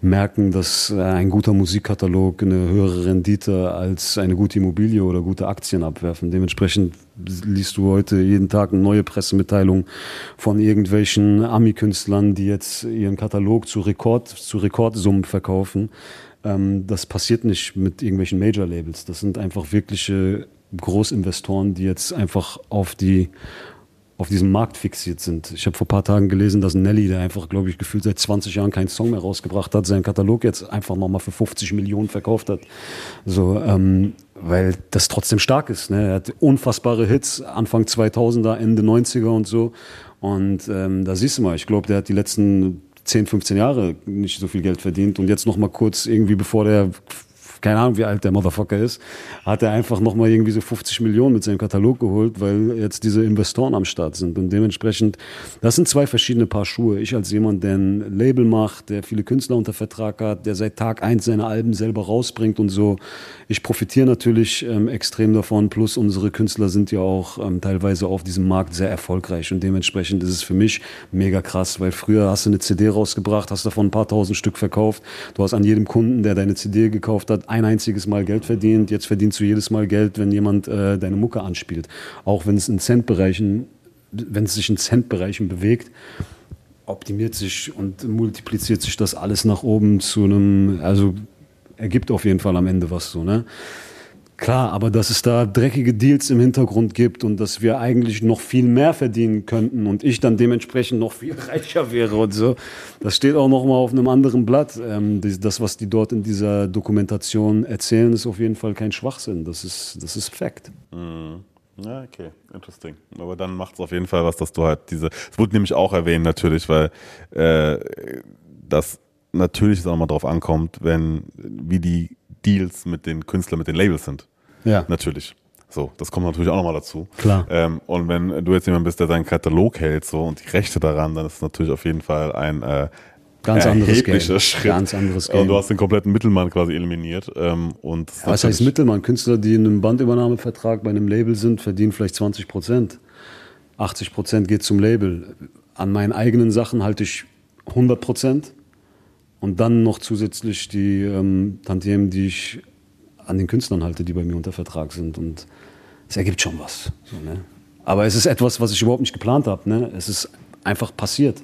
merken, dass äh, ein guter Musikkatalog eine höhere Rendite als eine gute Immobilie oder gute Aktien abwerfen. Dementsprechend liest du heute jeden Tag eine neue Pressemitteilung von irgendwelchen Ami-Künstlern, die jetzt ihren Katalog zu Rekord, zu Rekordsummen verkaufen. Ähm, das passiert nicht mit irgendwelchen Major-Labels. Das sind einfach wirkliche Großinvestoren, die jetzt einfach auf die auf diesem Markt fixiert sind. Ich habe vor ein paar Tagen gelesen, dass Nelly, der einfach, glaube ich, gefühlt seit 20 Jahren keinen Song mehr rausgebracht hat, seinen Katalog jetzt einfach nochmal für 50 Millionen verkauft hat. So, ähm, weil das trotzdem stark ist. Ne? Er hat unfassbare Hits, Anfang 2000er, Ende 90er und so. Und ähm, da siehst du mal, ich glaube, der hat die letzten 10, 15 Jahre nicht so viel Geld verdient und jetzt nochmal kurz irgendwie, bevor der keine Ahnung, wie alt der Motherfucker ist, hat er einfach nochmal irgendwie so 50 Millionen mit seinem Katalog geholt, weil jetzt diese Investoren am Start sind. Und dementsprechend, das sind zwei verschiedene Paar Schuhe. Ich als jemand, der ein Label macht, der viele Künstler unter Vertrag hat, der seit Tag eins seine Alben selber rausbringt und so. Ich profitiere natürlich ähm, extrem davon. Plus unsere Künstler sind ja auch ähm, teilweise auf diesem Markt sehr erfolgreich. Und dementsprechend ist es für mich mega krass, weil früher hast du eine CD rausgebracht, hast davon ein paar tausend Stück verkauft. Du hast an jedem Kunden, der deine CD gekauft hat, ein einziges Mal Geld verdient. Jetzt verdienst du jedes Mal Geld, wenn jemand äh, deine Mucke anspielt. Auch wenn es in Centbereichen, wenn es sich in Centbereichen bewegt, optimiert sich und multipliziert sich das alles nach oben zu einem, also ergibt auf jeden Fall am Ende was so, ne? Klar, aber dass es da dreckige Deals im Hintergrund gibt und dass wir eigentlich noch viel mehr verdienen könnten und ich dann dementsprechend noch viel reicher wäre und so, das steht auch noch mal auf einem anderen Blatt. Ähm, das, was die dort in dieser Dokumentation erzählen, ist auf jeden Fall kein Schwachsinn. Das ist, das ist Fakt. Mhm. Ja, okay, interesting. Aber dann macht es auf jeden Fall was, dass du halt diese. Es wurde nämlich auch erwähnt, natürlich, weil äh, das natürlich auch mal drauf ankommt, wenn wie die Deals mit den Künstlern, mit den Labels sind. Ja. Natürlich. So, das kommt natürlich auch nochmal dazu. Klar. Ähm, und wenn du jetzt jemand bist, der seinen Katalog hält so und die Rechte daran, dann ist es natürlich auf jeden Fall ein äh, Ganz anderes Game. Schritt. Ganz anderes Game. Und du hast den kompletten Mittelmann quasi eliminiert. Ähm, und ist Was heißt Mittelmann? Künstler, die in einem Bandübernahmevertrag bei einem Label sind, verdienen vielleicht 20 Prozent. 80 Prozent geht zum Label. An meinen eigenen Sachen halte ich 100 Prozent. Und dann noch zusätzlich die ähm, Tantiemen, die ich an den Künstlern halte, die bei mir unter Vertrag sind. Und es ergibt schon was. So, ne? Aber es ist etwas, was ich überhaupt nicht geplant habe. Ne? Es ist einfach passiert.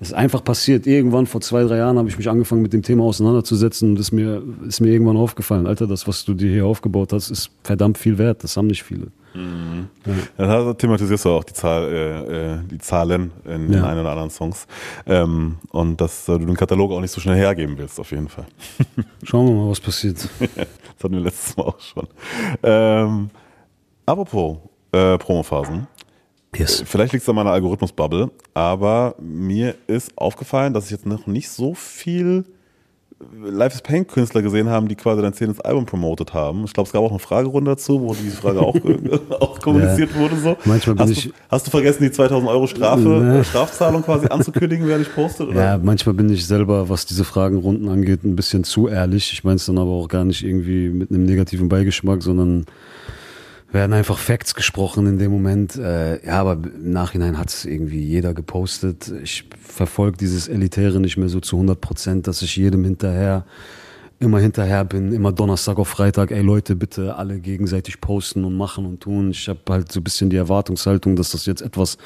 Es ist einfach passiert. Irgendwann vor zwei, drei Jahren habe ich mich angefangen mit dem Thema auseinanderzusetzen und es mir, ist mir irgendwann aufgefallen. Alter, das, was du dir hier aufgebaut hast, ist verdammt viel wert. Das haben nicht viele. Dann hast- thematisierst du auch die, Zahl, äh, äh, die Zahlen in den Ja. ein oder anderen Songs. Ähm, und dass äh, du den Katalog auch nicht so schnell hergeben willst, auf jeden Fall. Schauen wir mal, was passiert. das hatten wir letztes Mal auch schon. Ähm, apropos äh, Promophasen. Yes. Vielleicht liegt es an meiner Algorithmusbubble, aber mir ist aufgefallen, dass ich jetzt noch nicht so viel Life is Pain Künstler gesehen haben, die quasi dein zehntes Album promotet haben. Ich glaube, es gab auch eine Fragerunde dazu, wo diese Frage auch, auch kommuniziert wurde. So. Manchmal bin hast, ich- du, hast du vergessen, die 2000 Euro Strafe, äh, Strafzahlung quasi anzukündigen, wer dich postet? Oder? Ja, manchmal bin ich selber, was diese Fragenrunden angeht, ein bisschen zu ehrlich. Ich meine es dann aber auch gar nicht irgendwie mit einem negativen Beigeschmack, sondern werden einfach Facts gesprochen in dem Moment. Äh, ja, aber im Nachhinein hat es irgendwie jeder gepostet. Ich verfolge dieses Elitäre nicht mehr so zu 100 Prozent, dass ich jedem hinterher immer hinterher bin, immer Donnerstag auf Freitag, ey Leute, bitte alle gegenseitig posten und machen und tun. Ich habe halt so ein bisschen die Erwartungshaltung, dass das jetzt etwas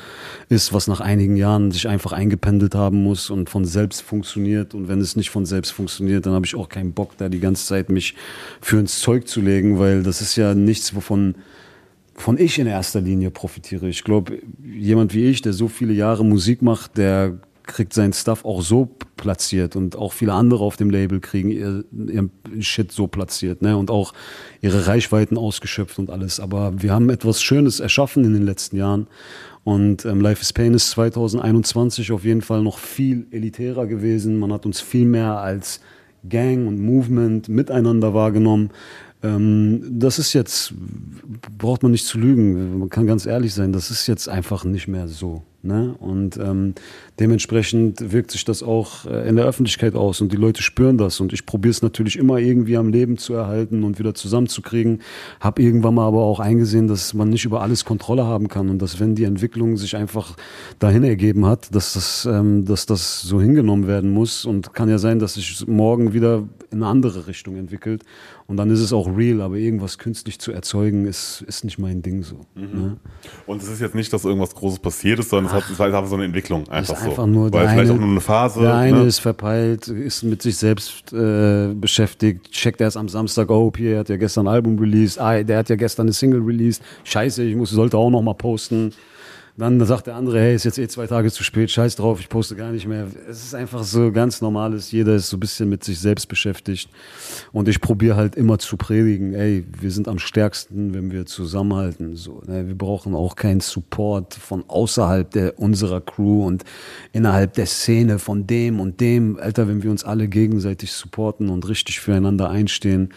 ist, was nach einigen Jahren sich einfach eingependelt haben muss und von selbst funktioniert. Und wenn es nicht von selbst funktioniert, dann habe ich auch keinen Bock, da die ganze Zeit mich für ins Zeug zu legen, weil das ist ja nichts, wovon von ich in erster Linie profitiere. Ich glaube, jemand wie ich, der so viele Jahre Musik macht, der kriegt seinen Stuff auch so platziert und auch viele andere auf dem Label kriegen ihr, ihr Shit so platziert ne? und auch ihre Reichweiten ausgeschöpft und alles. Aber wir haben etwas Schönes erschaffen in den letzten Jahren und ähm, Life is Pain ist 2021 auf jeden Fall noch viel elitärer gewesen. Man hat uns viel mehr als Gang und Movement miteinander wahrgenommen. Ähm, das ist jetzt, braucht man nicht zu lügen, man kann ganz ehrlich sein, das ist jetzt einfach nicht mehr so. Ne? Und ähm, dementsprechend wirkt sich das auch äh, in der Öffentlichkeit aus und die Leute spüren das. Und ich probiere es natürlich immer irgendwie am Leben zu erhalten und wieder zusammenzukriegen. Hab irgendwann mal aber auch eingesehen, dass man nicht über alles Kontrolle haben kann und dass wenn die Entwicklung sich einfach dahin ergeben hat, dass das, ähm, dass das so hingenommen werden muss. Und kann ja sein, dass sich morgen wieder in eine andere Richtung entwickelt. Und dann ist es auch real, aber irgendwas künstlich zu erzeugen, ist, ist nicht mein Ding so. Ne? Und es ist jetzt nicht, dass irgendwas Großes passiert ist, sondern es, hat, es war einfach so eine Entwicklung. Einfach, ist einfach so. nur Weil der vielleicht eine- auch nur eine Phase. Der eine ne? ist verpeilt, ist mit sich selbst äh, beschäftigt, checkt erst am Samstag, oh, Pierre hat ja gestern ein Album released, ah, der hat ja gestern eine Single released, scheiße, ich muss, sollte auch noch mal posten. Dann sagt der andere, hey, ist jetzt eh zwei Tage zu spät, scheiß drauf, ich poste gar nicht mehr. Es ist einfach so ganz normales, jeder ist so ein bisschen mit sich selbst beschäftigt. Und ich probiere halt immer zu predigen, ey, wir sind am stärksten, wenn wir zusammenhalten. So, ne? Wir brauchen auch keinen Support von außerhalb der, unserer Crew und innerhalb der Szene von dem und dem. Alter, wenn wir uns alle gegenseitig supporten und richtig füreinander einstehen,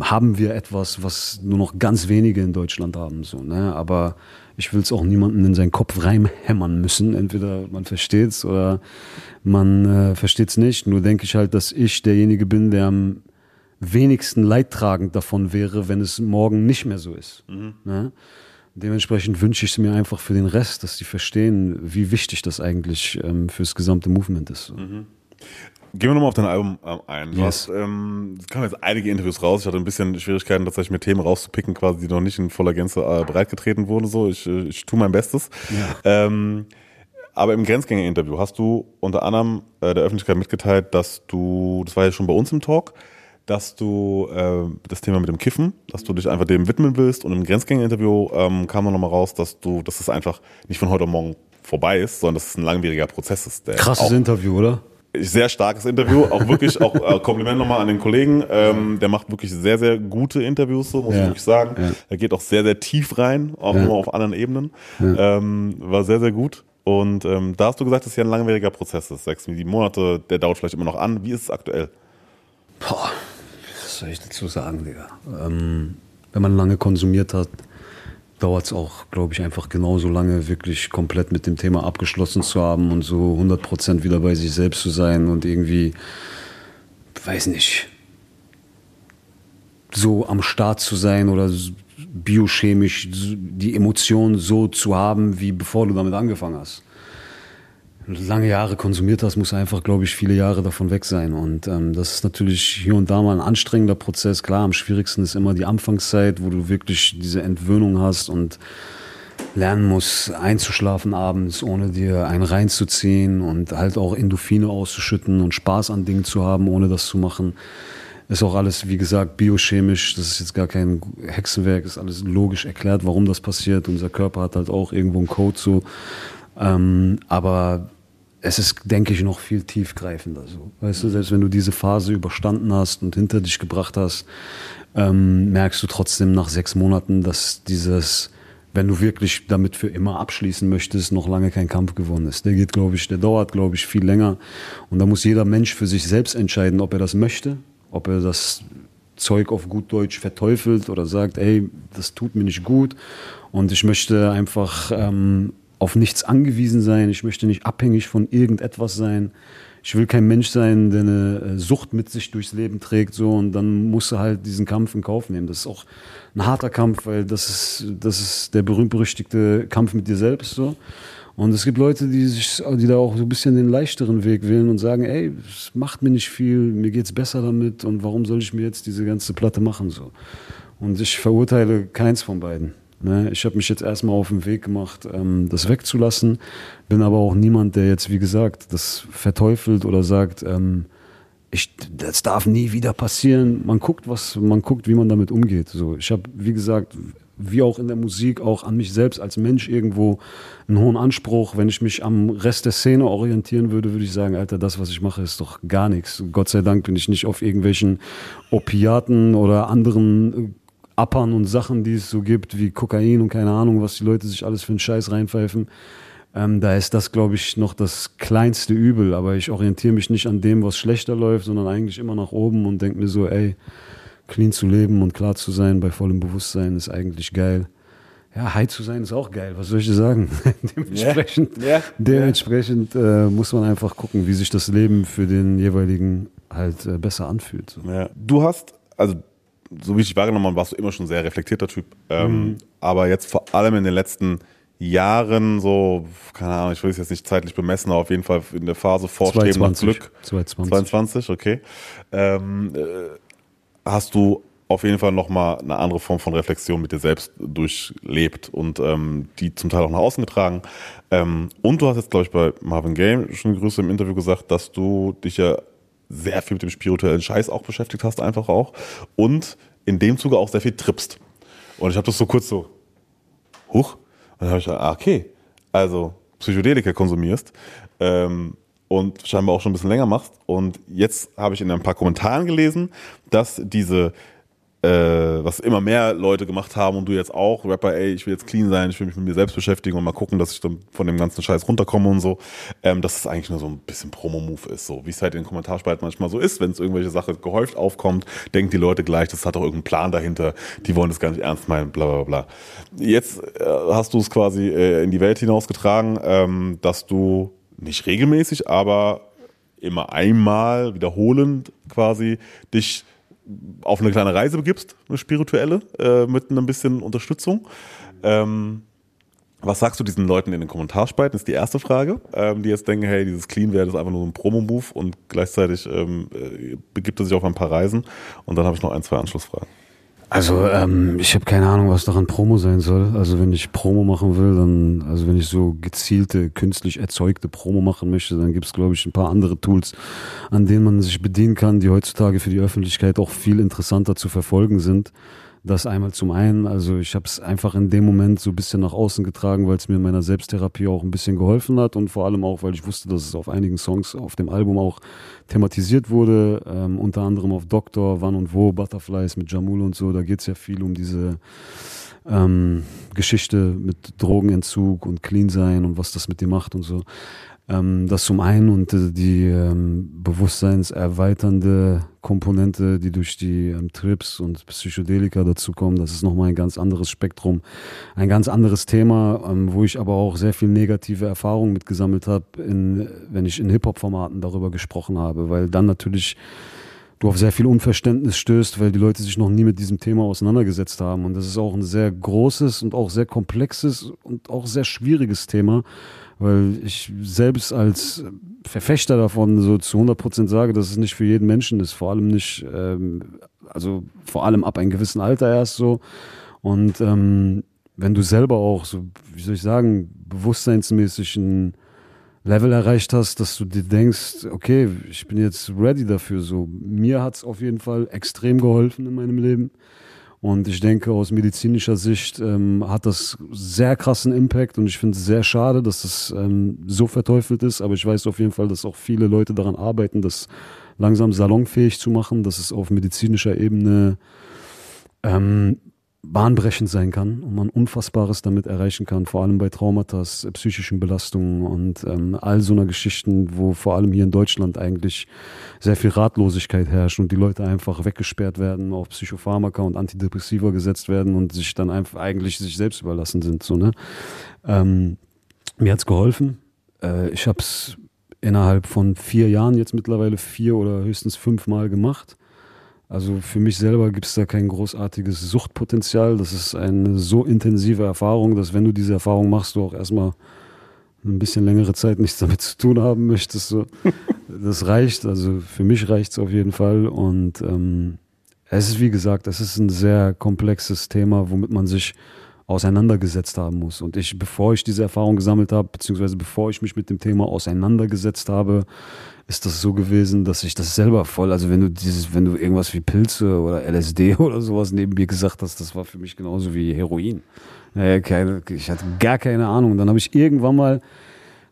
haben wir etwas, was nur noch ganz wenige in Deutschland haben. So, ne? Aber ich will es auch niemanden in seinen Kopf reinhämmern müssen. Entweder man versteht es oder man äh, versteht es nicht. Nur denke ich halt, dass ich derjenige bin, der am wenigsten leidtragend davon wäre, wenn es morgen nicht mehr so ist. Ne? Dementsprechend wünsche ich es mir einfach für den Rest, dass die verstehen, wie wichtig das eigentlich ähm, fürs gesamte Movement ist. So. Gehen wir nochmal auf dein Album ähm, ein. Du Yes. hast, ähm, es kamen jetzt einige Interviews raus. Ich hatte ein bisschen Schwierigkeiten, tatsächlich mir Themen rauszupicken, quasi, die noch nicht in voller Gänze äh, breitgetreten wurden. So, ich, äh, ich tue mein Bestes. Ähm, aber im Grenzgänger-Interview hast du unter anderem äh, der Öffentlichkeit mitgeteilt, dass du, das war ja schon bei uns im Talk, dass du äh, das Thema mit dem Kiffen, dass du dich einfach dem widmen willst. Und im Grenzgänger-Interview ähm, kam dann nochmal raus, dass du, dass es einfach nicht von heute auf morgen vorbei ist, sondern dass es ein langwieriger Prozess ist. Krasses Interview, oder? Sehr starkes Interview, auch wirklich, auch äh, Kompliment nochmal an den Kollegen. Ähm, der macht wirklich sehr, sehr gute Interviews, so muss ich Ja. wirklich sagen. Ja. Er geht auch sehr, sehr tief rein, auch Ja. nochmal auf anderen Ebenen. Ähm, war sehr, sehr gut. Und ähm, da hast du gesagt, dass hier ein langwieriger Prozess ist. Sechs, sieben Monate, der dauert vielleicht immer noch an. Wie ist es aktuell? Boah, was soll ich dazu sagen, Digga? Ähm, wenn man lange konsumiert hat, dauert es auch, glaube ich, einfach genauso lange, wirklich komplett mit dem Thema abgeschlossen zu haben und so 100% wieder bei sich selbst zu sein und irgendwie, weiß nicht, so am Start zu sein oder biochemisch die Emotionen so zu haben, wie bevor du damit angefangen hast. Lange Jahre konsumiert hast, muss einfach, glaube ich, viele Jahre davon weg sein. Und ähm, das ist natürlich hier und da mal ein anstrengender Prozess. Klar, am schwierigsten ist immer die Anfangszeit, wo du wirklich diese Entwöhnung hast und lernen musst, einzuschlafen abends, ohne dir einen reinzuziehen und halt auch Endorphine auszuschütten und Spaß an Dingen zu haben, ohne das zu machen. Ist auch alles, wie gesagt, biochemisch. Das ist jetzt gar kein Hexenwerk, ist alles logisch erklärt, warum das passiert. Unser Körper hat halt auch irgendwo einen Code so. Ähm, aber es ist, denke ich, noch viel tiefgreifender. So. Weißt du, selbst wenn du diese Phase überstanden hast und hinter dich gebracht hast, ähm, merkst du trotzdem nach sechs Monaten, dass dieses, wenn du wirklich damit für immer abschließen möchtest, noch lange kein Kampf gewonnen ist. Der geht, glaube ich, der dauert, glaube ich, viel länger. Und da muss jeder Mensch für sich selbst entscheiden, ob er das möchte ob er das Zeug auf gut Deutsch verteufelt oder sagt, ey, das tut mir nicht gut und ich möchte einfach ähm, auf nichts angewiesen sein, ich möchte nicht abhängig von irgendetwas sein. Ich will kein Mensch sein, der eine äh, Sucht mit sich durchs Leben trägt, so und dann muss er halt diesen Kampf in Kauf nehmen. Das ist auch ein harter Kampf, weil das ist, das ist der berühmt-berüchtigte Kampf mit dir selbst, so. Und es gibt Leute, die sich, die da auch so ein bisschen den leichteren Weg wählen und sagen, ey, es macht mir nicht viel, mir geht's besser damit und warum soll ich mir jetzt diese ganze Platte machen so? Und ich verurteile keins von beiden. Ne? Ich habe mich jetzt erstmal auf den Weg gemacht, ähm, das wegzulassen, bin aber auch niemand, der jetzt, wie gesagt, das verteufelt oder sagt, ähm, ich, das darf nie wieder passieren. Man guckt, was, man guckt, wie man damit umgeht. So, ich habe, wie gesagt, wie auch in der Musik, auch an mich selbst als Mensch irgendwo einen hohen Anspruch. Wenn ich mich am Rest der Szene orientieren würde, würde ich sagen, Alter, das, was ich mache, ist doch gar nichts. Gott sei Dank bin ich nicht auf irgendwelchen Opiaten oder anderen äh, Appern und Sachen, die es so gibt, wie Kokain und keine Ahnung, was die Leute sich alles für einen Scheiß reinpfeifen. Ähm, da ist das, glaube ich, noch das kleinste Übel. Aber ich orientiere mich nicht an dem, was schlechter läuft, sondern eigentlich immer nach oben und denke mir so, ey, clean zu leben und klar zu sein bei vollem Bewusstsein ist eigentlich geil. Ja, high zu sein ist auch geil, was soll ich dir sagen? dementsprechend yeah. Yeah. dementsprechend äh, muss man einfach gucken, wie sich das Leben für den jeweiligen halt äh, besser anfühlt. So. Ja. Du hast, also so wie ich dich wahrgenommen habe, warst du immer schon ein sehr reflektierter Typ. Ähm, mhm. Aber jetzt vor allem in den letzten Jahren, so, keine Ahnung, ich will es jetzt nicht zeitlich bemessen, aber auf jeden Fall in der Phase Vorstreben nach Glück. 22. 22, okay. Ähm, äh, hast du auf jeden Fall nochmal eine andere Form von Reflexion mit dir selbst durchlebt und ähm, die zum Teil auch nach außen getragen. Ähm, und du hast jetzt, glaube ich, bei Marvin Gaye schon Grüße im Interview gesagt, dass du dich ja sehr viel mit dem spirituellen Scheiß auch beschäftigt hast, einfach auch. Und in dem Zuge auch sehr viel trippst. Und ich habe das so kurz so, huch. Und dann habe ich gesagt, ah, okay, also Psychedelika konsumierst. Ähm, und scheinbar auch schon ein bisschen länger machst. Und jetzt habe ich in ein paar Kommentaren gelesen, dass diese, was immer mehr Leute gemacht haben und du jetzt auch, Rapper, ey, ich will jetzt clean sein, ich will mich mit mir selbst beschäftigen und mal gucken, dass ich dann von dem ganzen Scheiß runterkomme und so, ähm, dass es eigentlich nur so ein bisschen Promo-Move ist, so. Wie es halt in den Kommentarspalten manchmal so ist, wenn es irgendwelche Sachen gehäuft aufkommt, denken die Leute gleich, das hat doch irgendeinen Plan dahinter, die wollen das gar nicht ernst meinen, bla bla bla. Jetzt äh, hast du es quasi äh, in die Welt hinausgetragen, ähm, dass du nicht regelmäßig, aber immer einmal wiederholend quasi dich auf eine kleine Reise begibst, eine spirituelle, äh, mit ein bisschen Unterstützung. Ähm, was sagst du diesen Leuten in den Kommentarspalten? Ist die erste Frage, ähm, die jetzt denken, hey, dieses Clean wäre das einfach nur so ein Promo-Move und gleichzeitig ähm, äh, begibt er sich auf ein paar Reisen. Und dann habe ich noch ein, zwei Anschlussfragen. Also ähm, ich habe keine Ahnung, was daran Promo sein soll. Also wenn ich Promo machen will, dann, also wenn ich so gezielte, künstlich erzeugte Promo machen möchte, dann gibt es, glaube ich, ein paar andere Tools, an denen man sich bedienen kann, die heutzutage für die Öffentlichkeit auch viel interessanter zu verfolgen sind. Das einmal zum einen, also ich habe es einfach in dem Moment so ein bisschen nach außen getragen, weil es mir in meiner Selbsttherapie auch ein bisschen geholfen hat und vor allem auch, weil ich wusste, dass es auf einigen Songs auf dem Album auch thematisiert wurde, ähm, unter anderem auf Doktor, Wann und Wo, Butterflies mit Jamul und so, da geht es ja viel um diese ähm, Geschichte mit Drogenentzug und Clean sein und was das mit dir macht und so. Ähm, das zum einen und äh, die ähm, bewusstseinserweiternde Komponente, die durch die ähm, Trips und Psychedelika dazukommen, das ist nochmal ein ganz anderes Spektrum, ein ganz anderes Thema, ähm, wo ich aber auch sehr viel negative Erfahrungen mitgesammelt habe, wenn ich in Hip-Hop-Formaten darüber gesprochen habe, weil dann natürlich du auf sehr viel Unverständnis stößt, weil die Leute sich noch nie mit diesem Thema auseinandergesetzt haben. Und das ist auch ein sehr großes und auch sehr komplexes und auch sehr schwieriges Thema weil ich selbst als Verfechter davon so zu 100 Prozent sage, dass es nicht für jeden Menschen ist, vor allem nicht, ähm, also vor allem ab einem gewissen Alter erst so. Und ähm, wenn du selber auch so, wie soll ich sagen, bewusstseinsmäßig ein Level erreicht hast, dass du dir denkst, okay, ich bin jetzt ready dafür. So, mir hat es auf jeden Fall extrem geholfen in meinem Leben. Und ich denke, aus medizinischer Sicht ähm, hat das sehr krassen Impact und ich finde es sehr schade, dass das ähm, so verteufelt ist. Aber ich weiß auf jeden Fall, dass auch viele Leute daran arbeiten, das langsam salonfähig zu machen, dass es auf medizinischer Ebene ähm, bahnbrechend sein kann und man Unfassbares damit erreichen kann, vor allem bei Traumata, psychischen Belastungen und ähm, all so einer Geschichten, wo vor allem hier in Deutschland eigentlich sehr viel Ratlosigkeit herrscht und die Leute einfach weggesperrt werden, auf Psychopharmaka und Antidepressiva gesetzt werden und sich dann einfach eigentlich sich selbst überlassen sind. So, ne? Ähm, mir hat's geholfen. Äh, ich habe es innerhalb von vier Jahren jetzt mittlerweile vier oder höchstens fünf Mal gemacht also für mich selber gibt es da kein großartiges Suchtpotenzial. Das ist eine so intensive Erfahrung, dass wenn du diese Erfahrung machst, du auch erstmal ein bisschen längere Zeit nichts damit zu tun haben möchtest. So. Das reicht, also für mich reicht es auf jeden Fall. Und ähm, es ist, wie gesagt, es ist ein sehr komplexes Thema, womit man sich auseinandergesetzt haben muss. Und ich, bevor ich diese Erfahrung gesammelt habe, beziehungsweise bevor ich mich mit dem Thema auseinandergesetzt habe, ist das so gewesen, dass ich das selber voll, also wenn du dieses, wenn du irgendwas wie Pilze oder LSD oder sowas neben mir gesagt hast, das war für mich genauso wie Heroin. Naja, keine, ich hatte gar keine Ahnung. Und dann habe ich irgendwann mal,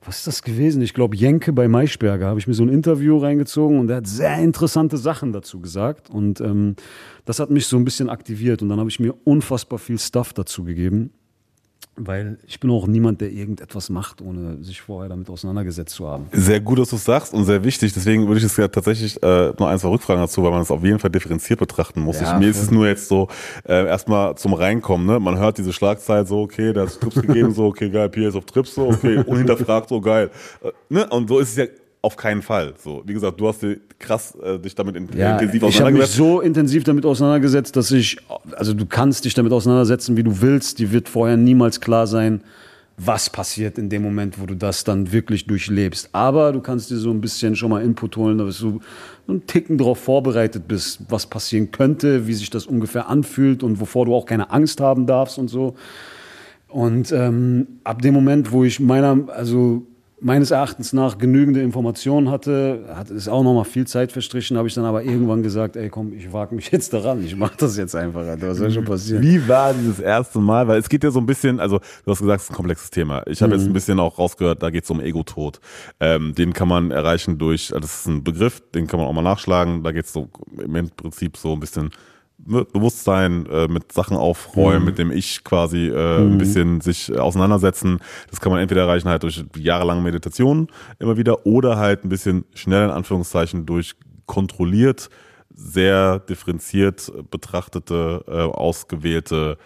was ist das gewesen? Ich glaube, Jenke bei Maischberger habe ich mir so ein Interview reingezogen und der hat sehr interessante Sachen dazu gesagt. Und ähm, das hat mich so ein bisschen aktiviert. Und dann habe ich mir unfassbar viel Stuff dazu gegeben. Weil ich bin auch niemand, der irgendetwas macht, ohne sich vorher damit auseinandergesetzt zu haben. Sehr gut, dass du es sagst und sehr wichtig. Deswegen würde ich es ja tatsächlich äh, nur ein, zwei Rückfragen dazu, weil man es auf jeden Fall differenziert betrachten muss. Ja, ich, mir ist es nur jetzt so äh, erstmal zum Reinkommen. Ne? Man hört diese Schlagzeit so, okay, der hat Trips gegeben, so, okay, geil, PS auf Trips, so, okay, unhinterfragt, so geil. Äh, ne? Und so ist es ja auf keinen Fall. So, wie gesagt, du hast dir krass äh, dich damit in, ja, intensiv auseinandergesetzt. Ich habe mich so intensiv damit auseinandergesetzt, dass ich, also du kannst dich damit auseinandersetzen, wie du willst. Die wird vorher niemals klar sein, was passiert in dem Moment, wo du das dann wirklich durchlebst. Aber du kannst dir so ein bisschen schon mal Input holen, dass du einen Ticken darauf vorbereitet bist, was passieren könnte, wie sich das ungefähr anfühlt und wovor du auch keine Angst haben darfst und so. Und ähm, ab dem Moment, wo ich meiner, also meines Erachtens nach genügende Informationen hatte, hat es auch noch mal viel Zeit verstrichen, habe ich dann aber irgendwann gesagt, ey komm, ich wage mich jetzt daran, ich mache das jetzt einfach, Alter. was soll schon passieren? Wie war dieses erste Mal, weil es geht ja so ein bisschen, also du hast gesagt, es ist ein komplexes Thema. Ich habe mhm. jetzt ein bisschen auch rausgehört, da geht es um Ego-Tod. Ähm, den kann man erreichen durch, also das ist ein Begriff, den kann man auch mal nachschlagen, da geht es so im Prinzip so ein bisschen Bewusstsein äh, mit Sachen aufräumen, mhm. mit dem Ich quasi äh, mhm. ein bisschen sich auseinandersetzen. Das kann man entweder erreichen halt durch jahrelange Meditation immer wieder oder halt ein bisschen schnell in Anführungszeichen durch kontrolliert, sehr differenziert betrachtete, äh, ausgewählte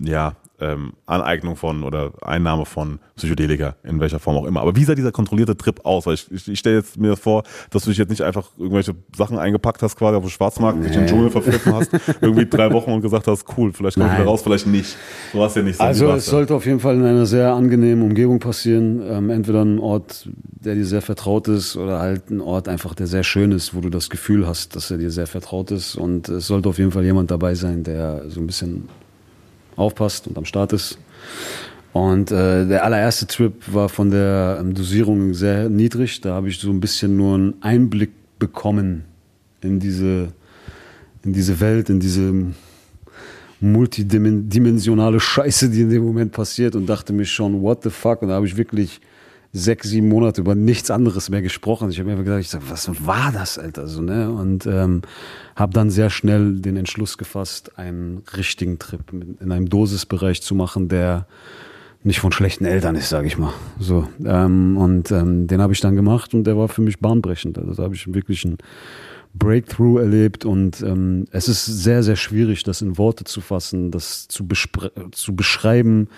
ja, ähm, Aneignung von oder Einnahme von Psychedelika, in welcher Form auch immer. Aber wie sah dieser kontrollierte Trip aus? Weil ich, ich, ich stelle jetzt mir vor, dass du dich jetzt nicht einfach irgendwelche Sachen eingepackt hast, quasi auf dem Schwarzmarkt, nee. dich in den Dschungel verpfiffen hast, irgendwie drei Wochen und gesagt hast, cool, vielleicht komme ich wieder raus, vielleicht nicht. So es ja nicht. So also es sollte auf jeden Fall in einer sehr angenehmen Umgebung passieren. Ähm, entweder ein Ort, der dir sehr vertraut ist oder halt ein Ort einfach, der sehr schön ist, wo du das Gefühl hast, dass er dir sehr vertraut ist. Und es sollte auf jeden Fall jemand dabei sein, der so ein bisschen aufpasst und am Start ist. Und äh, der allererste Trip war von der ähm, Dosierung sehr niedrig. Da habe ich so ein bisschen nur einen Einblick bekommen in diese, in diese Welt, in diese multidimensionale Scheiße, die in dem Moment passiert und dachte mir schon, what the fuck? Und da habe ich wirklich sechs, sieben Monate über nichts anderes mehr gesprochen. Ich habe mir einfach gedacht, ich sag, was war das, Alter? So, ne? Und ähm, habe dann sehr schnell den Entschluss gefasst, einen richtigen Trip in einem Dosisbereich zu machen, der nicht von schlechten Eltern ist, sage ich mal. So ähm, und ähm, den habe ich dann gemacht und der war für mich bahnbrechend. Also da habe ich wirklich einen Breakthrough erlebt und ähm, es ist sehr sehr schwierig, das in Worte zu fassen, das zu, zu beschreiben,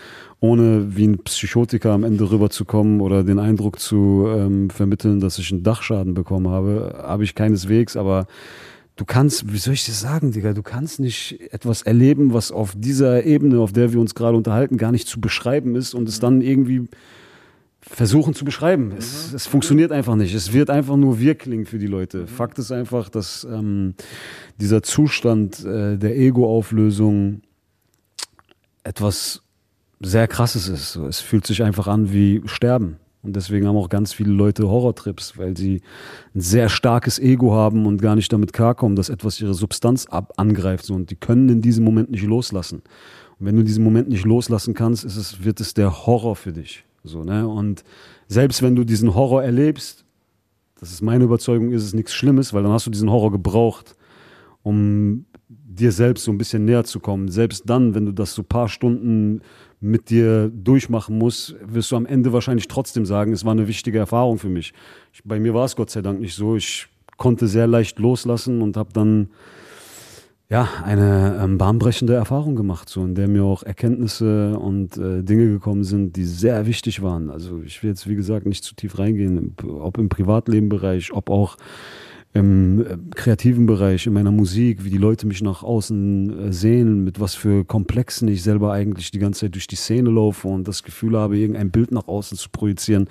ohne wie ein Psychotiker am Ende rüberzukommen oder den Eindruck zu ähm, vermitteln, dass ich einen Dachschaden bekommen habe, habe ich keineswegs, aber du kannst, wie soll ich das sagen, Digga, du kannst nicht etwas erleben, was auf dieser Ebene, auf der wir uns gerade unterhalten, gar nicht zu beschreiben ist und es dann irgendwie versuchen zu beschreiben. Es, mhm. es, funktioniert einfach nicht. Es wird einfach nur wir klingen für die Leute. Fakt ist einfach, dass ähm, dieser Zustand äh, der Ego-Auflösung etwas sehr krasses ist. Es fühlt sich einfach an wie Sterben. Und deswegen haben auch ganz viele Leute Horrortrips, weil sie ein sehr starkes Ego haben und gar nicht damit klarkommen, dass etwas ihre Substanz ab angreift. So. Und die können in diesem Moment nicht loslassen. Und wenn du diesen Moment nicht loslassen kannst, es, wird es der Horror für dich. So, ne? Und selbst wenn du diesen Horror erlebst, das ist meine Überzeugung, ist es nichts Schlimmes, weil dann hast du diesen Horror gebraucht, um dir selbst so ein bisschen näher zu kommen. Selbst dann, wenn du das so paar Stunden mit dir durchmachen muss, wirst du am Ende wahrscheinlich trotzdem sagen, es war eine wichtige Erfahrung für mich. Ich, bei mir war es Gott sei Dank nicht so. Ich konnte sehr leicht loslassen und habe dann ja eine ähm, bahnbrechende Erfahrung gemacht, so in der mir auch Erkenntnisse und äh, Dinge gekommen sind, die sehr wichtig waren. Also ich will jetzt wie gesagt nicht zu tief reingehen, ob im Privatlebenbereich, ob auch im äh, kreativen Bereich, in meiner Musik, wie die Leute mich nach außen äh, sehen, mit was für Komplexen ich selber eigentlich die ganze Zeit durch die Szene laufe und das Gefühl habe, irgendein Bild nach außen zu projizieren,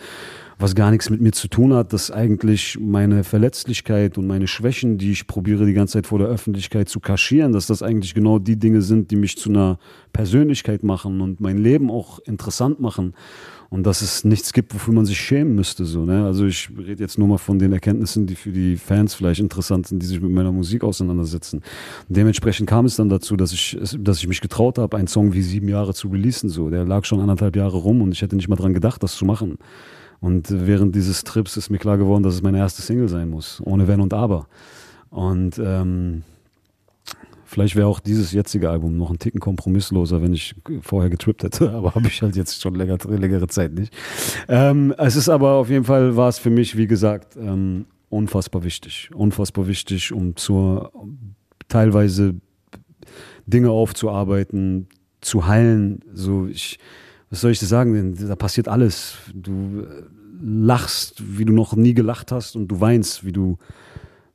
was gar nichts mit mir zu tun hat, dass eigentlich meine Verletzlichkeit und meine Schwächen, die ich probiere die ganze Zeit vor der Öffentlichkeit zu kaschieren, dass das eigentlich genau die Dinge sind, die mich zu einer Persönlichkeit machen und mein Leben auch interessant machen und dass es nichts gibt, wofür man sich schämen müsste. So, ne? Also ich rede jetzt nur mal von den Erkenntnissen, die für die Fans vielleicht interessant sind, die sich mit meiner Musik auseinandersetzen. Und dementsprechend kam es dann dazu, dass ich, dass ich mich getraut habe, einen Song wie sieben Jahre zu releasen. So, der lag schon anderthalb Jahre rum und ich hätte nicht mal dran gedacht, das zu machen. Und während dieses Trips ist mir klar geworden, dass es meine erste Single sein muss, ohne Wenn und Aber. Und ähm, Vielleicht wäre auch dieses jetzige Album noch ein Ticken kompromissloser, wenn ich vorher getrippt hätte, aber habe ich halt jetzt schon länger, längere Zeit nicht. Ähm, es ist aber auf jeden Fall, war es für mich, wie gesagt, ähm, unfassbar wichtig. Unfassbar wichtig, um zur teilweise Dinge aufzuarbeiten, zu heilen. So, ich, was soll ich dir sagen? Da passiert alles. Du äh, lachst, wie du noch nie gelacht hast und du weinst, wie du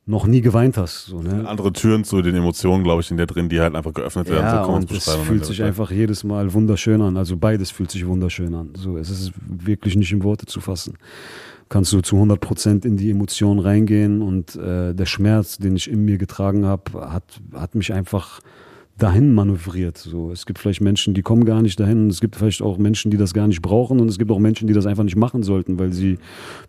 noch nie geweint hast. So, ne? Andere Türen zu den Emotionen, glaube ich, in der drin, die halt einfach geöffnet werden. Ja, so und es fühlt sich einfach jedes Mal wunderschön an. Also beides fühlt sich wunderschön an. So, es ist wirklich nicht in Worte zu fassen. Kannst du zu 100 Prozent in die Emotionen reingehen und äh, der Schmerz, den ich in mir getragen habe, hat, hat mich einfach dahin manövriert. So, es gibt vielleicht Menschen, die kommen gar nicht dahin und es gibt vielleicht auch Menschen, die das gar nicht brauchen und es gibt auch Menschen, die das einfach nicht machen sollten, weil sie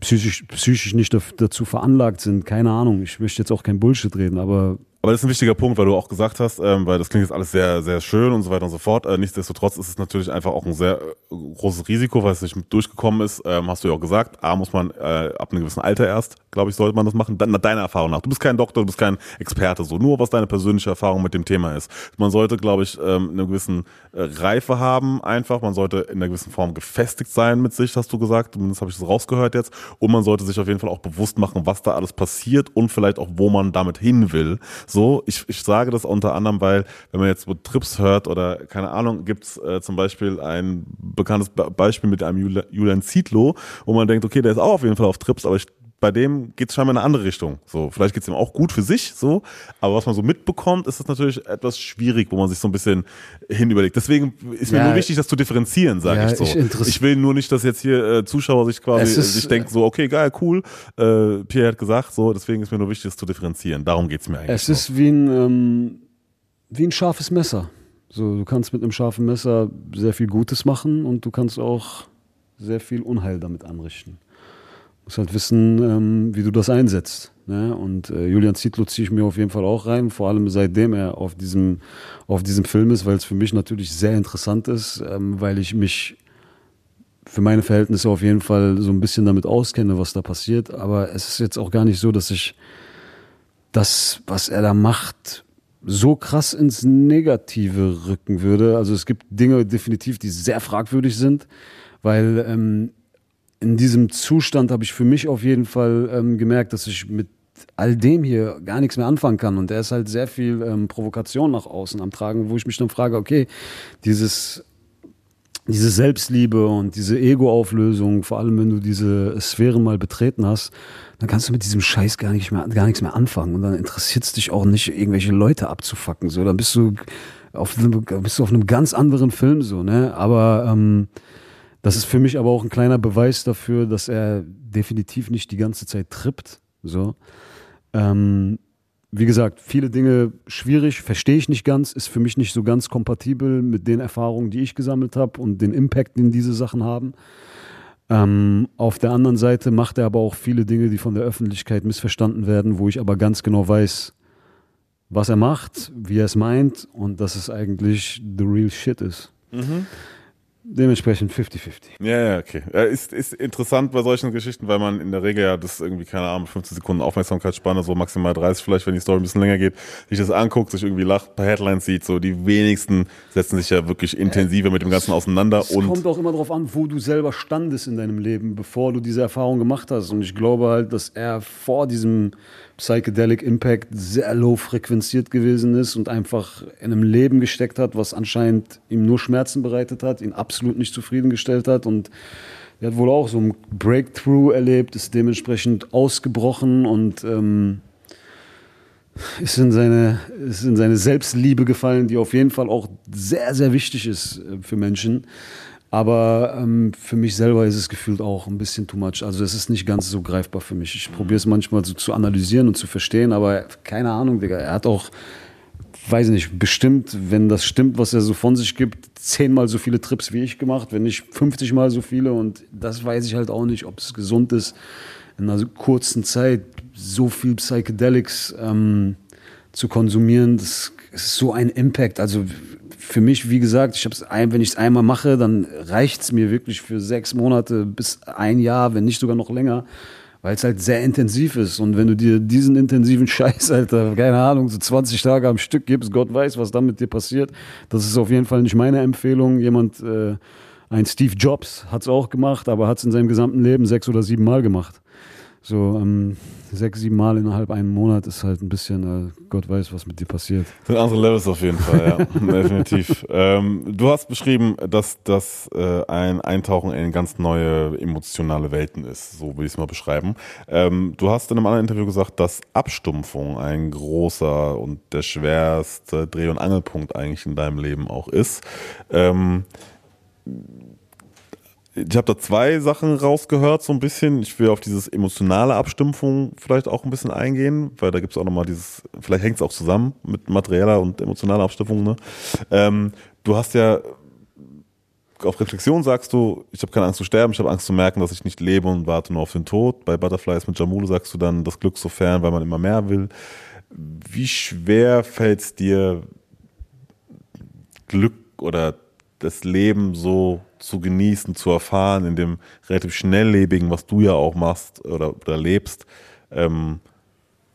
psychisch, psychisch nicht dazu veranlagt sind. Keine Ahnung. Ich möchte jetzt auch kein Bullshit reden, aber aber das ist ein wichtiger Punkt, weil du auch gesagt hast, ähm, weil das klingt jetzt alles sehr, sehr schön und so weiter und so fort. Äh, nichtsdestotrotz ist es natürlich einfach auch ein sehr äh, großes Risiko, weil es nicht durchgekommen ist. Ähm, hast du ja auch gesagt. A, muss man äh, ab einem gewissen Alter erst, glaube ich, sollte man das machen. Dann, deiner Erfahrung nach. Du bist kein Doktor, du bist kein Experte, so. Nur was deine persönliche Erfahrung mit dem Thema ist. Man sollte, glaube ich, ähm, eine gewissen äh, Reife haben, einfach. Man sollte in einer gewissen Form gefestigt sein mit sich, hast du gesagt. Zumindest habe ich das rausgehört jetzt. Und man sollte sich auf jeden Fall auch bewusst machen, was da alles passiert und vielleicht auch, wo man damit hin will. So, ich, ich sage das unter anderem, weil, wenn man jetzt so Trips hört oder keine Ahnung, gibt's äh, zum Beispiel ein bekanntes Beispiel mit einem Julian Zietlow, wo man denkt, okay, der ist auch auf jeden Fall auf Trips, aber ich bei dem geht es scheinbar in eine andere Richtung. So, vielleicht geht es ihm auch gut für sich, so, aber was man so mitbekommt, ist das natürlich etwas schwierig, wo man sich so ein bisschen hin überlegt. Deswegen ist mir ja, nur wichtig, das zu differenzieren, sage ja, ich so. Ich, ich, will nur nicht, dass jetzt hier äh, Zuschauer sich quasi ist, sich denken, so, okay, geil, cool. Äh, Pierre hat gesagt, so, deswegen ist mir nur wichtig, das zu differenzieren. Darum geht es mir eigentlich. Es ist wie ein, ähm, wie ein scharfes Messer. So, du kannst mit einem scharfen Messer sehr viel Gutes machen und du kannst auch sehr viel Unheil damit anrichten musst halt wissen, ähm, wie du das einsetzt. Ne? Und äh, Julian Zietlow ziehe ich mir auf jeden Fall auch rein, vor allem seitdem er auf diesem, auf diesem Film ist, weil es für mich natürlich sehr interessant ist, ähm, weil ich mich für meine Verhältnisse auf jeden Fall so ein bisschen damit auskenne, was da passiert. Aber es ist jetzt auch gar nicht so, dass ich das, was er da macht, so krass ins Negative rücken würde. Also es gibt Dinge definitiv, die sehr fragwürdig sind, weil ähm, in diesem Zustand habe ich für mich auf jeden Fall ähm, gemerkt, dass ich mit all dem hier gar nichts mehr anfangen kann. Und er ist halt sehr viel ähm, Provokation nach außen am Tragen, wo ich mich dann frage, okay, dieses diese Selbstliebe und diese Ego-Auflösung, vor allem wenn du diese Sphäre mal betreten hast, dann kannst du mit diesem Scheiß gar, nicht mehr, gar nichts mehr anfangen. Und dann interessiert es dich auch nicht, irgendwelche Leute abzufacken. So, dann bist du auf, bist du auf einem ganz anderen Film so, ne? Aber ähm, das ist für mich aber auch ein kleiner Beweis dafür, dass er definitiv nicht die ganze Zeit trippt. So. Ähm, wie gesagt, viele Dinge schwierig, verstehe ich nicht ganz, ist für mich nicht so ganz kompatibel mit den Erfahrungen, die ich gesammelt habe und den Impact, den diese Sachen haben. Ähm, auf der anderen Seite macht er aber auch viele Dinge, die von der Öffentlichkeit missverstanden werden, wo ich aber ganz genau weiß, was er macht, wie er es meint und dass es eigentlich the real shit ist. Mhm. Dementsprechend 50-50. Ja, ja, okay. Ist, ist interessant bei solchen Geschichten, weil man in der Regel ja das irgendwie, keine Ahnung, 15 Sekunden Aufmerksamkeitsspanne, so maximal 30 vielleicht, wenn die Story ein bisschen länger geht, sich das anguckt, sich irgendwie lacht, paar Headlines sieht, so die wenigsten setzen sich ja wirklich intensiver mit dem Ganzen auseinander. Es und kommt auch immer darauf an, wo du selber standest in deinem Leben, bevor du diese Erfahrung gemacht hast. Und ich glaube halt, dass er vor diesem Psychedelic Impact sehr low frequenziert gewesen ist und einfach in einem Leben gesteckt hat, was anscheinend ihm nur Schmerzen bereitet hat, ihn absolut nicht zufriedengestellt hat und er hat wohl auch so ein Breakthrough erlebt, ist dementsprechend ausgebrochen und ähm, ist, in seine, ist in seine Selbstliebe gefallen, die auf jeden Fall auch sehr, sehr wichtig ist äh, für Menschen. Aber ähm, für mich selber ist es gefühlt auch ein bisschen too much. Also es ist nicht ganz so greifbar für mich. Ich probiere es manchmal so zu analysieren und zu verstehen, aber keine Ahnung, Digga. Er hat auch, weiß nicht, bestimmt, wenn das stimmt, was er so von sich gibt, zehnmal so viele Trips wie ich gemacht, wenn nicht 50 mal so viele. Und das weiß ich halt auch nicht, ob es gesund ist, in einer kurzen Zeit so viel Psychedelics ähm, zu konsumieren. Das ist so ein Impact. Also für mich, wie gesagt, ich hab's ein, wenn ich es einmal mache, dann reicht es mir wirklich für sechs Monate bis ein Jahr, wenn nicht sogar noch länger, weil es halt sehr intensiv ist. Und wenn du dir diesen intensiven Scheiß, Alter, keine Ahnung, so 20 Tage am Stück gibst, Gott weiß, was dann mit dir passiert. Das ist auf jeden Fall nicht meine Empfehlung. Jemand, äh, ein Steve Jobs hat es auch gemacht, aber hat es in seinem gesamten Leben sechs oder sieben Mal gemacht. So ähm, sechs, sieben Mal innerhalb einem Monat ist halt ein bisschen, äh, Gott weiß, was mit dir passiert. Das sind andere Levels auf jeden Fall, ja, definitiv. Ähm, du hast beschrieben, dass das äh, ein Eintauchen in ganz neue emotionale Welten ist, so will ich es mal beschreiben. Ähm, du hast in einem anderen Interview gesagt, dass Abstumpfung ein großer und der schwerste Dreh- und Angelpunkt eigentlich in deinem Leben auch ist. Ähm, ich habe da zwei Sachen rausgehört, so ein bisschen. Ich will auf dieses emotionale Abstumpfung vielleicht auch ein bisschen eingehen, weil da gibt es auch nochmal dieses, vielleicht hängt es auch zusammen mit materieller und emotionaler Abstumpfung. Ne? Ähm, du hast ja auf Reflexion sagst du, ich habe keine Angst zu sterben, ich habe Angst zu merken, dass ich nicht lebe und warte nur auf den Tod. Bei Butterflies mit Jamule sagst du dann, das Glück so fern, weil man immer mehr will. Wie schwer fällt es dir, Glück oder das Leben so zu genießen, zu erfahren, in dem relativ schnelllebigen, was du ja auch machst oder, oder lebst. Ähm,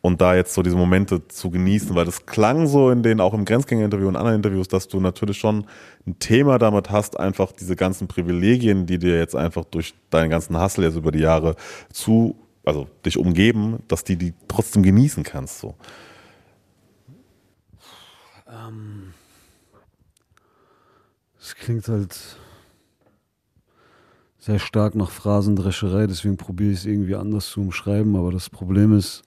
und da jetzt so diese Momente zu genießen, weil das klang so in den, auch im Grenzgänger-Interview und anderen Interviews, dass du natürlich schon ein Thema damit hast, einfach diese ganzen Privilegien, die dir jetzt einfach durch deinen ganzen Hassel jetzt über die Jahre zu, also dich umgeben, dass die die trotzdem genießen kannst, so. Ähm, es klingt halt sehr stark nach Phrasendrescherei, deswegen probiere ich es irgendwie anders zu umschreiben. Aber das Problem ist,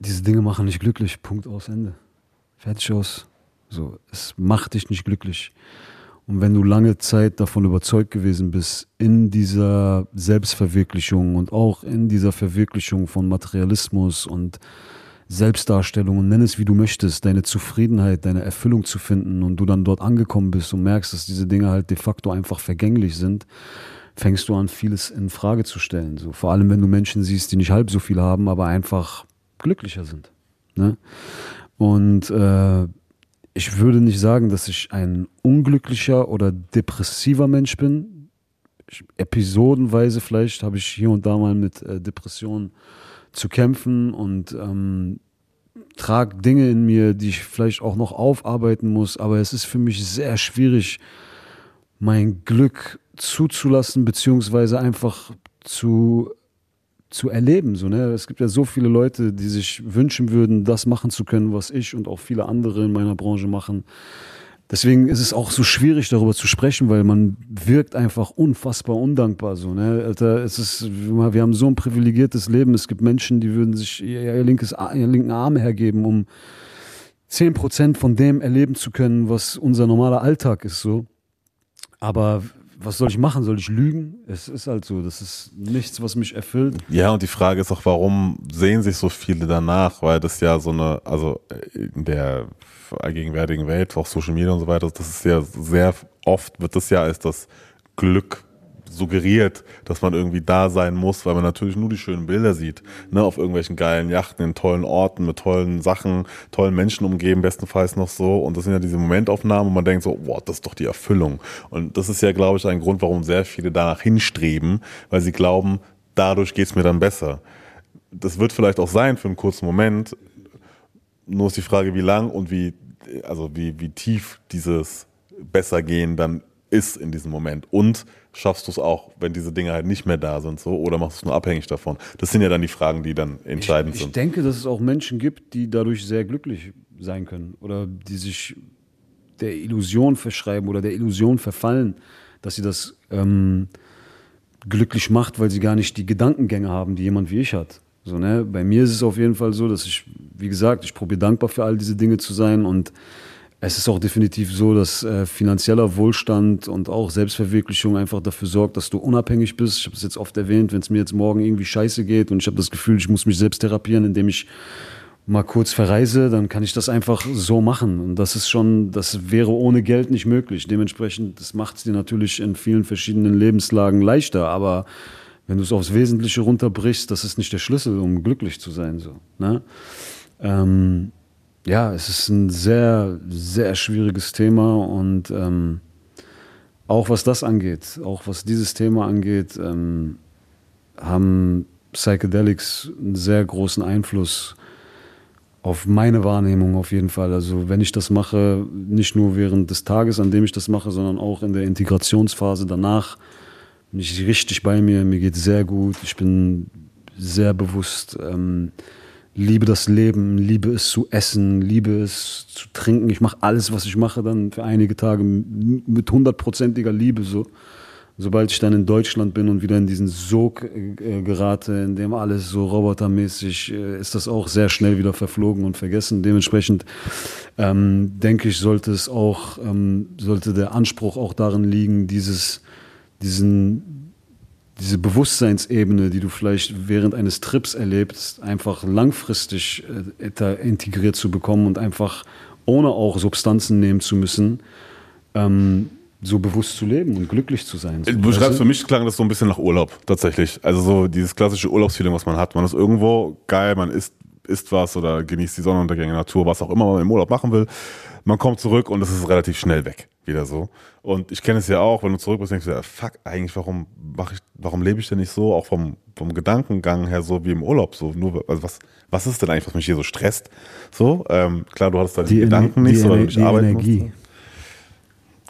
diese Dinge machen nicht glücklich. Punkt aus Ende. Fertig aus. So, es macht dich nicht glücklich. Und wenn du lange Zeit davon überzeugt gewesen bist, in dieser Selbstverwirklichung und auch in dieser Verwirklichung von Materialismus und Selbstdarstellung und nenn es wie du möchtest, deine Zufriedenheit, deine Erfüllung zu finden und du dann dort angekommen bist und merkst, dass diese Dinge halt de facto einfach vergänglich sind, fängst du an, vieles in Frage zu stellen. So, vor allem, wenn du Menschen siehst, die nicht halb so viel haben, aber einfach glücklicher sind. Ne? Und äh, ich würde nicht sagen, dass ich ein unglücklicher oder depressiver Mensch bin. Ich, episodenweise vielleicht habe ich hier und da mal mit äh, Depressionen zu kämpfen und ähm, trage Dinge in mir, die ich vielleicht auch noch aufarbeiten muss, aber es ist für mich sehr schwierig, mein Glück zuzulassen, beziehungsweise einfach zu, zu erleben. So, ne? Es gibt ja so viele Leute, die sich wünschen würden, das machen zu können, was ich und auch viele andere in meiner Branche machen. Deswegen ist es auch so schwierig, darüber zu sprechen, weil man wirkt einfach unfassbar undankbar. So, ne? Alter, es ist, wir haben so ein privilegiertes Leben. Es gibt Menschen, die würden sich ihr, linkes, ihren linken Arm hergeben, um zehn Prozent von dem erleben zu können, was unser normaler Alltag ist. So. Aber was soll ich machen? Soll ich lügen? Es ist halt so, das ist nichts, was mich erfüllt. Ja, und die Frage ist auch, warum sehen sich so viele danach? Weil das ja so eine, also in der allgegenwärtigen Welt, auch Social Media und so weiter, das ist ja sehr oft wird das ja als das Glück suggeriert, dass man irgendwie da sein muss, weil man natürlich nur die schönen Bilder sieht, ne, auf irgendwelchen geilen Yachten, in tollen Orten, mit tollen Sachen, tollen Menschen umgeben, bestenfalls noch so. Und das sind ja diese Momentaufnahmen, wo man denkt so, boah, das ist doch die Erfüllung. Und das ist ja, glaube ich, ein Grund, warum sehr viele danach hinstreben, weil sie glauben, dadurch geht's mir dann besser. Das wird vielleicht auch sein für einen kurzen Moment. Nur ist die Frage, wie lang und wie, also wie, wie tief dieses Bessergehen dann ist in diesem Moment. Und schaffst du es auch, wenn diese Dinge halt nicht mehr da sind, so, oder machst du es nur abhängig davon? Das sind ja dann die Fragen, die dann entscheidend ich, sind. Ich denke, dass es auch Menschen gibt, die dadurch sehr glücklich sein können oder die sich der Illusion verschreiben oder der Illusion verfallen, dass sie das ähm, glücklich macht, weil sie gar nicht die Gedankengänge haben, die jemand wie ich hat. So, ne? Bei mir ist es auf jeden Fall so, dass ich, wie gesagt, ich probiere dankbar für all diese Dinge zu sein und es ist auch definitiv so, dass äh, finanzieller Wohlstand und auch Selbstverwirklichung einfach dafür sorgt, dass du unabhängig bist. Ich habe es jetzt oft erwähnt, wenn es mir jetzt morgen irgendwie scheiße geht und ich habe das Gefühl, ich muss mich selbst therapieren, indem ich mal kurz verreise, dann kann ich das einfach so machen. Und das ist schon, das wäre ohne Geld nicht möglich. Dementsprechend, das macht es dir natürlich in vielen verschiedenen Lebenslagen leichter, aber wenn du es aufs Wesentliche runterbrichst, das ist nicht der Schlüssel, um glücklich zu sein. So, ne? Ähm, ja, es ist ein sehr, sehr schwieriges Thema und ähm, auch was das angeht, auch was dieses Thema angeht, ähm, haben Psychedelics einen sehr großen Einfluss auf meine Wahrnehmung auf jeden Fall. Also wenn ich das mache, nicht nur während des Tages, an dem ich das mache, sondern auch in der Integrationsphase danach, bin ich richtig bei mir. Mir geht sehr gut. Ich bin sehr bewusst. Ähm, liebe das Leben, liebe es zu essen, liebe es zu trinken. Ich mache alles, was ich mache, dann für einige Tage mit hundertprozentiger Liebe so. Sobald ich dann in Deutschland bin und wieder in diesen Sog äh, gerate, in dem alles so robotermäßig äh, ist, das auch sehr schnell wieder verflogen und vergessen. Dementsprechend ähm, denke ich, sollte es auch, ähm, sollte der Anspruch auch darin liegen, dieses, diesen diese Bewusstseinsebene, die du vielleicht während eines Trips erlebst, einfach langfristig äh, integriert zu bekommen und einfach ohne auch Substanzen nehmen zu müssen, ähm, so bewusst zu leben und glücklich zu sein. So, du beschreibst, für mich klang das so ein bisschen nach Urlaub, tatsächlich. Also so dieses klassische Urlaubsfeeling, was man hat. Man ist irgendwo geil, man isst, isst was oder genießt die Sonnenuntergänge, Natur, was auch immer man im Urlaub machen will. Man kommt zurück und es ist relativ schnell weg wieder so. Und ich kenne es ja auch, wenn du zurück bist, denkst du, ja, fuck, eigentlich, warum mache ich, warum lebe ich denn nicht so, auch vom, vom Gedankengang her, so wie im Urlaub, so nur, also was, was ist denn eigentlich, was mich hier so stresst? So, ähm, klar, du hattest da die, die Gedanken nicht, so, weil du nicht arbeiten Energie.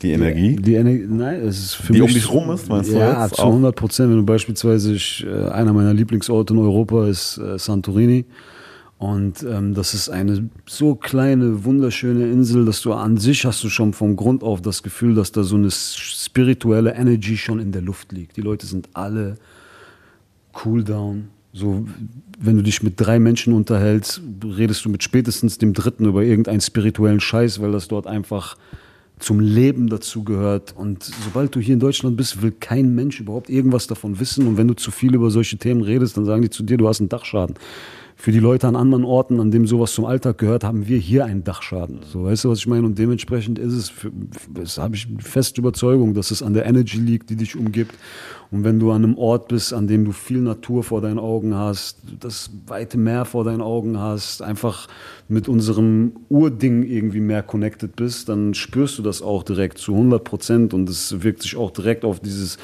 Die Energie? Die Energie, nein, es ist für die mich. um dich rum ist, meinst du? Ja, zu 100 Prozent. Wenn du beispielsweise, ich, äh, einer meiner Lieblingsorte in Europa ist äh, Santorini. Und ähm, das ist eine so kleine, wunderschöne Insel, dass du an sich hast du schon vom Grund auf das Gefühl, dass da so eine spirituelle Energy schon in der Luft liegt. Die Leute sind alle cool down. So, wenn du dich mit drei Menschen unterhältst, redest du mit spätestens dem dritten über irgendeinen spirituellen Scheiß, weil das dort einfach zum Leben dazu gehört. Und sobald du hier in Deutschland bist, will kein Mensch überhaupt irgendwas davon wissen. Und wenn du zu viel über solche Themen redest, dann sagen die zu dir, du hast einen Dachschaden für die Leute an anderen Orten, an dem sowas zum Alltag gehört, haben wir hier einen Dachschaden. So, weißt du, was ich meine? Und dementsprechend ist es, das habe ich feste Überzeugung, dass es an der Energy liegt, die dich umgibt. Und wenn du an einem Ort bist, an dem du viel Natur vor deinen Augen hast, das weite Meer vor deinen Augen hast, einfach mit unserem Urding irgendwie mehr connected bist, dann spürst du das auch direkt zu 100 Prozent und es wirkt sich auch direkt auf dieses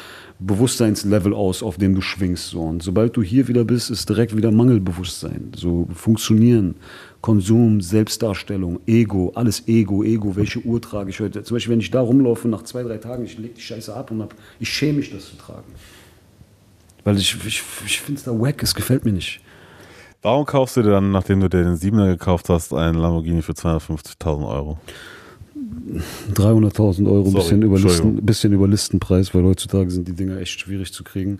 Bewusstseinslevel aus, auf dem du schwingst. So. Und sobald du hier wieder bist, ist direkt wieder Mangelbewusstsein. So funktionieren, Konsum, Selbstdarstellung, Ego, alles Ego, Ego, welche Uhr trage ich heute? Zum Beispiel, wenn ich da rumlaufe, nach zwei, drei Tagen, ich lege die Scheiße ab und hab, ich schäme mich, das zu tragen. Weil ich, ich, ich finde es da wack, es gefällt mir nicht. Warum kaufst du dir dann, nachdem du dir den 7er gekauft hast, einen Lamborghini für 250.000 Euro? 300.000 Euro, Sorry, bisschen über. Listen, bisschen über Listenpreis, weil heutzutage sind die Dinger echt schwierig zu kriegen.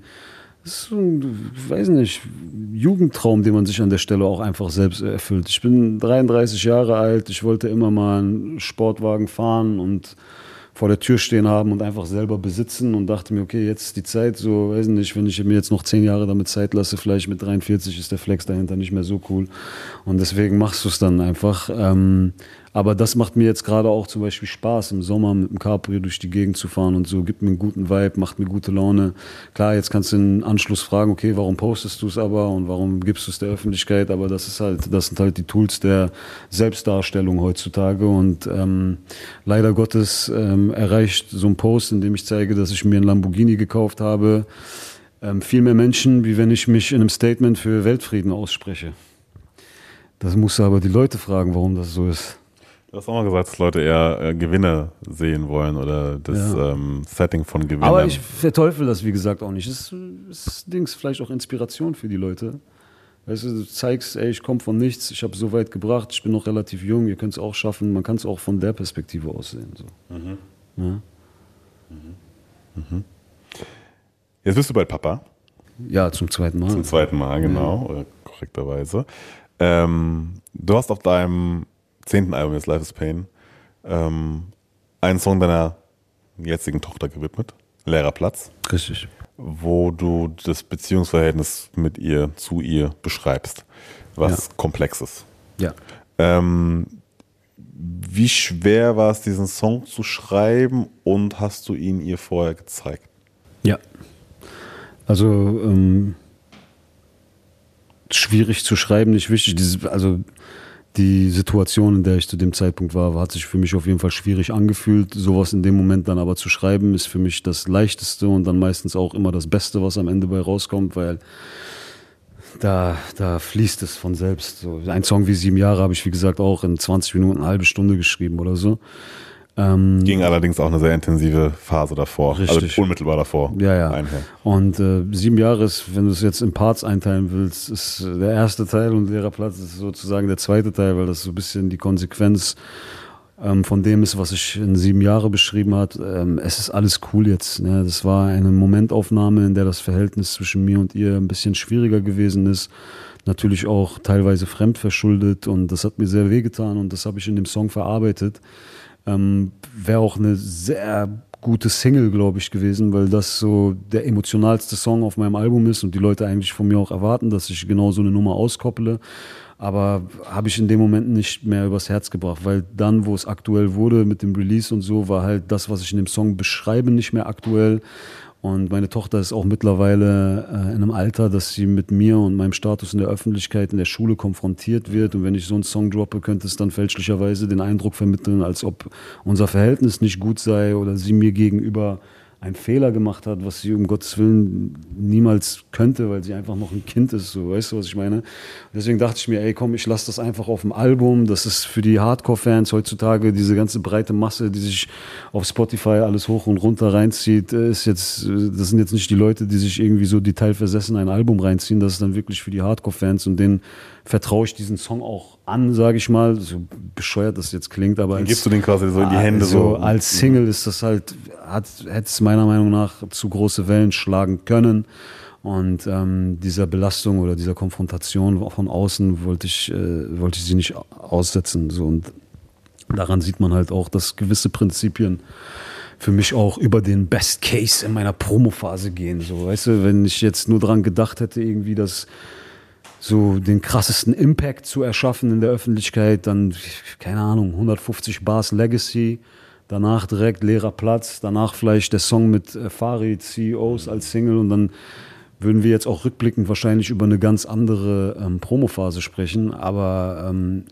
Das ist so ein, weiß nicht, Jugendtraum, den man sich an der Stelle auch einfach selbst erfüllt. Ich bin 33 Jahre alt, ich wollte immer mal einen Sportwagen fahren und vor der Tür stehen haben und einfach selber besitzen und dachte mir, okay, jetzt ist die Zeit, so, weiß nicht, wenn ich mir jetzt noch zehn Jahre damit Zeit lasse, vielleicht mit 43 ist der Flex dahinter nicht mehr so cool. Und deswegen machst du es dann einfach. Ähm, aber das macht mir jetzt gerade auch zum Beispiel Spaß, im Sommer mit dem Cabrio durch die Gegend zu fahren und so, gibt mir einen guten Vibe, macht mir gute Laune. Klar, jetzt kannst du im Anschluss fragen, okay, warum postest du es aber und warum gibst du es der Öffentlichkeit? Aber das ist halt, das sind halt die Tools der Selbstdarstellung heutzutage und ähm, leider Gottes ähm, erreicht so ein Post, in dem ich zeige, dass ich mir einen Lamborghini gekauft habe, ähm, viel mehr Menschen, wie wenn ich mich in einem Statement für Weltfrieden ausspreche. Das musst du aber die Leute fragen, warum das so ist. Du hast auch mal gesagt, dass Leute eher äh, Gewinne sehen wollen oder das Ja. ähm, Setting von Gewinnen. Aber ich verteufel das, wie gesagt, auch nicht. Es ist, ist Dings, vielleicht auch Inspiration für die Leute. Weißt du, du zeigst, ey, ich komme von nichts, ich habe so weit gebracht, ich bin noch relativ jung, ihr könnt es auch schaffen. Man kann es auch von der Perspektive aus sehen. So. Ja. Jetzt bist du bald Papa, ja, zum zweiten Mal. zum zweiten Mal, genau, oder korrekterweise. Ähm, du hast auf deinem zehnten Album, jetzt Life is Pain, ähm, einen Song deiner jetzigen Tochter gewidmet, Leerer Platz, Richtig. wo du das Beziehungsverhältnis mit ihr, zu ihr beschreibst, was komplex ist. Ja. Ähm, wie schwer war es, diesen Song zu schreiben und hast du ihn ihr vorher gezeigt? Ja. Also ähm, schwierig zu schreiben, nicht wichtig. Diese, also die Situation, in der ich zu dem Zeitpunkt war, hat sich für mich auf jeden Fall schwierig angefühlt. Sowas in dem Moment dann aber zu schreiben, ist für mich das Leichteste und dann meistens auch immer das Beste, was am Ende bei rauskommt, weil da, da fließt es von selbst. So, ein Song wie Sieben Jahre habe ich, wie gesagt, auch in 20 Minuten, eine halbe Stunde geschrieben oder so. Ähm, Ging allerdings auch eine sehr intensive Phase davor, Richtig. also unmittelbar davor. Ja, ja. einher. Und äh, sieben Jahre ist, wenn du es jetzt in Parts einteilen willst, ist äh, der erste Teil und leerer Platz ist sozusagen der zweite Teil, weil das so ein bisschen die Konsequenz ähm, von dem ist, was ich in sieben Jahre beschrieben hat. Ähm, es ist alles cool jetzt. Ne? Das war eine Momentaufnahme, in der das Verhältnis zwischen mir und ihr ein bisschen schwieriger gewesen ist. Natürlich auch teilweise fremdverschuldet und das hat mir sehr wehgetan und das habe ich in dem Song verarbeitet. Ähm, Wäre auch eine sehr gute Single, glaube ich, gewesen, weil das so der emotionalste Song auf meinem Album ist und die Leute eigentlich von mir auch erwarten, dass ich genau so eine Nummer auskopple. Aber habe ich in dem Moment nicht mehr übers Herz gebracht, weil dann, wo es aktuell wurde mit dem Release und so, war halt das, was ich in dem Song beschreibe, nicht mehr aktuell. Und meine Tochter ist auch mittlerweile äh, in einem Alter, dass sie mit mir und meinem Status in der Öffentlichkeit, in der Schule konfrontiert wird. Und wenn ich so einen Song droppe, könnte es dann fälschlicherweise den Eindruck vermitteln, als ob unser Verhältnis nicht gut sei oder sie mir gegenüber einen Fehler gemacht hat, was sie um Gottes Willen niemals könnte, weil sie einfach noch ein Kind ist, so, weißt du, was ich meine? Deswegen dachte ich mir, ey, komm, ich lasse das einfach auf dem Album. Das ist für die Hardcore-Fans heutzutage diese ganze breite Masse, die sich auf Spotify alles hoch und runter reinzieht, äh, ist jetzt, das sind jetzt nicht die Leute, die sich irgendwie so detailversessen ein Album reinziehen. Das ist dann wirklich für die Hardcore-Fans und denen vertraue ich diesen Song auch an, sage ich mal. So bescheuert das jetzt klingt, aber Dann als, gibst du den quasi so in die Hände also so. als Single ist das halt, hat, hätte es meiner Meinung nach zu große Wellen schlagen können. Und ähm, dieser Belastung oder dieser Konfrontation von außen wollte ich, äh, wollte ich sie nicht aussetzen. So. Und daran sieht man halt auch, dass gewisse Prinzipien für mich auch über den Best Case in meiner Promophase gehen. So, weißt du, wenn ich jetzt nur dran gedacht hätte, irgendwie das so den krassesten Impact zu erschaffen in der Öffentlichkeit, dann, keine Ahnung, 150 Bars Legacy, danach direkt leerer Platz, danach vielleicht der Song mit äh, Farid, CEOs als Single und dann würden wir jetzt auch rückblickend wahrscheinlich über eine ganz andere ähm, Promophase sprechen, aber ähm,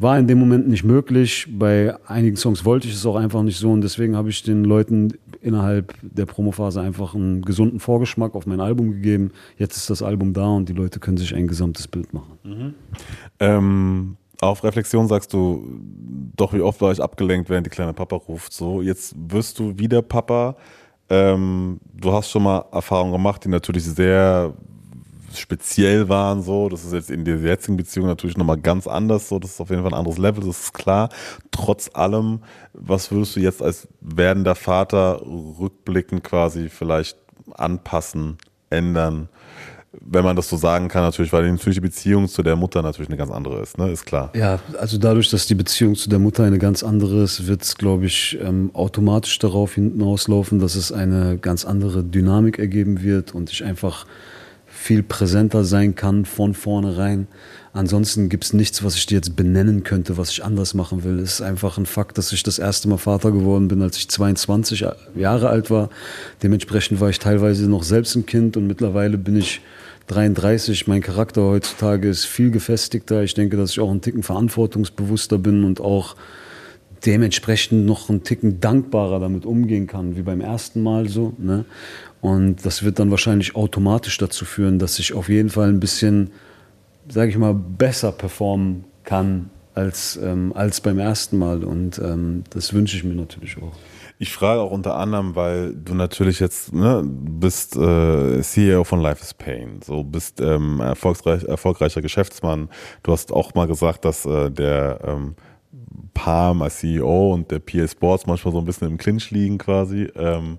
war in dem Moment nicht möglich. Bei einigen Songs wollte ich es auch einfach nicht so und deswegen habe ich den Leuten innerhalb der Promophase einfach einen gesunden Vorgeschmack auf mein Album gegeben. Jetzt ist das Album da und die Leute können sich ein gesamtes Bild machen. Mhm. Ähm, auf Reflexion sagst du, doch wie oft war ich abgelenkt, während die kleine Papa ruft. So, jetzt wirst du wieder Papa. Ähm, du hast schon mal Erfahrungen gemacht, die natürlich sehr speziell waren, so. Das ist jetzt in der jetzigen Beziehung natürlich nochmal ganz anders, so. Das ist auf jeden Fall ein anderes Level, das ist klar. Trotz allem, was würdest du jetzt als werdender Vater rückblickend quasi vielleicht anpassen, ändern? wenn man das so sagen kann, natürlich, weil natürlich die Beziehung zu der Mutter natürlich eine ganz andere ist, ne? Ist klar. Ja, also dadurch, dass die Beziehung zu der Mutter eine ganz andere ist, wird es, glaube ich, ähm, automatisch darauf hinten auslaufen, dass es eine ganz andere Dynamik ergeben wird und ich einfach viel präsenter sein kann von vornherein. Ansonsten gibt es nichts, was ich dir jetzt benennen könnte, was ich anders machen will. Es ist einfach ein Fakt, dass ich das erste Mal Vater geworden bin, als ich 22 Jahre alt war. Dementsprechend war ich teilweise noch selbst ein Kind und mittlerweile bin ich 33. Mein Charakter heutzutage ist viel gefestigter. Ich denke, dass ich auch einen Ticken verantwortungsbewusster bin und auch dementsprechend noch einen Ticken dankbarer damit umgehen kann, wie beim ersten Mal so. Ne? Und das wird dann wahrscheinlich automatisch dazu führen, dass ich auf jeden Fall ein bisschen, sage ich mal, besser performen kann als, ähm, als beim ersten Mal. Und ähm, das wünsche ich mir natürlich auch. Ich frage auch unter anderem, weil du natürlich jetzt ne, bist äh, CEO von Life is Pain, so bist ähm, erfolgreich, erfolgreicher Geschäftsmann. Du hast auch mal gesagt, dass äh, der ähm, Palm als CEO und der PA Sports manchmal so ein bisschen im Clinch liegen quasi. Ähm,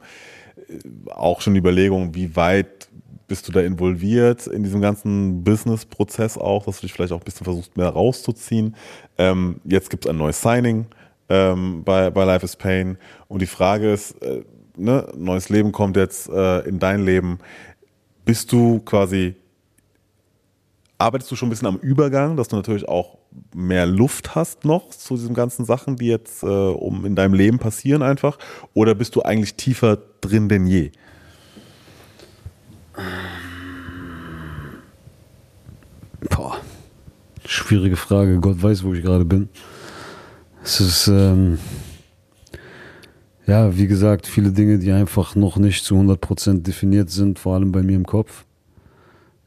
auch schon die Überlegung, wie weit bist du da involviert in diesem ganzen Business-Prozess auch, dass du dich vielleicht auch ein bisschen versuchst, mehr rauszuziehen. Ähm, jetzt gibt es ein neues Signing ähm, bei, bei Life is Pain und die Frage ist, äh, ne, neues Leben kommt jetzt äh, in dein Leben. Bist du quasi, arbeitest du schon ein bisschen am Übergang, dass du natürlich auch mehr Luft hast noch zu diesen ganzen Sachen, die jetzt äh, um in deinem Leben passieren einfach? Oder bist du eigentlich tiefer drin denn je? Boah, schwierige Frage. Gott weiß, wo ich gerade bin. Es ist, ähm, ja, wie gesagt, viele Dinge, die einfach noch nicht zu 100% definiert sind, vor allem bei mir im Kopf.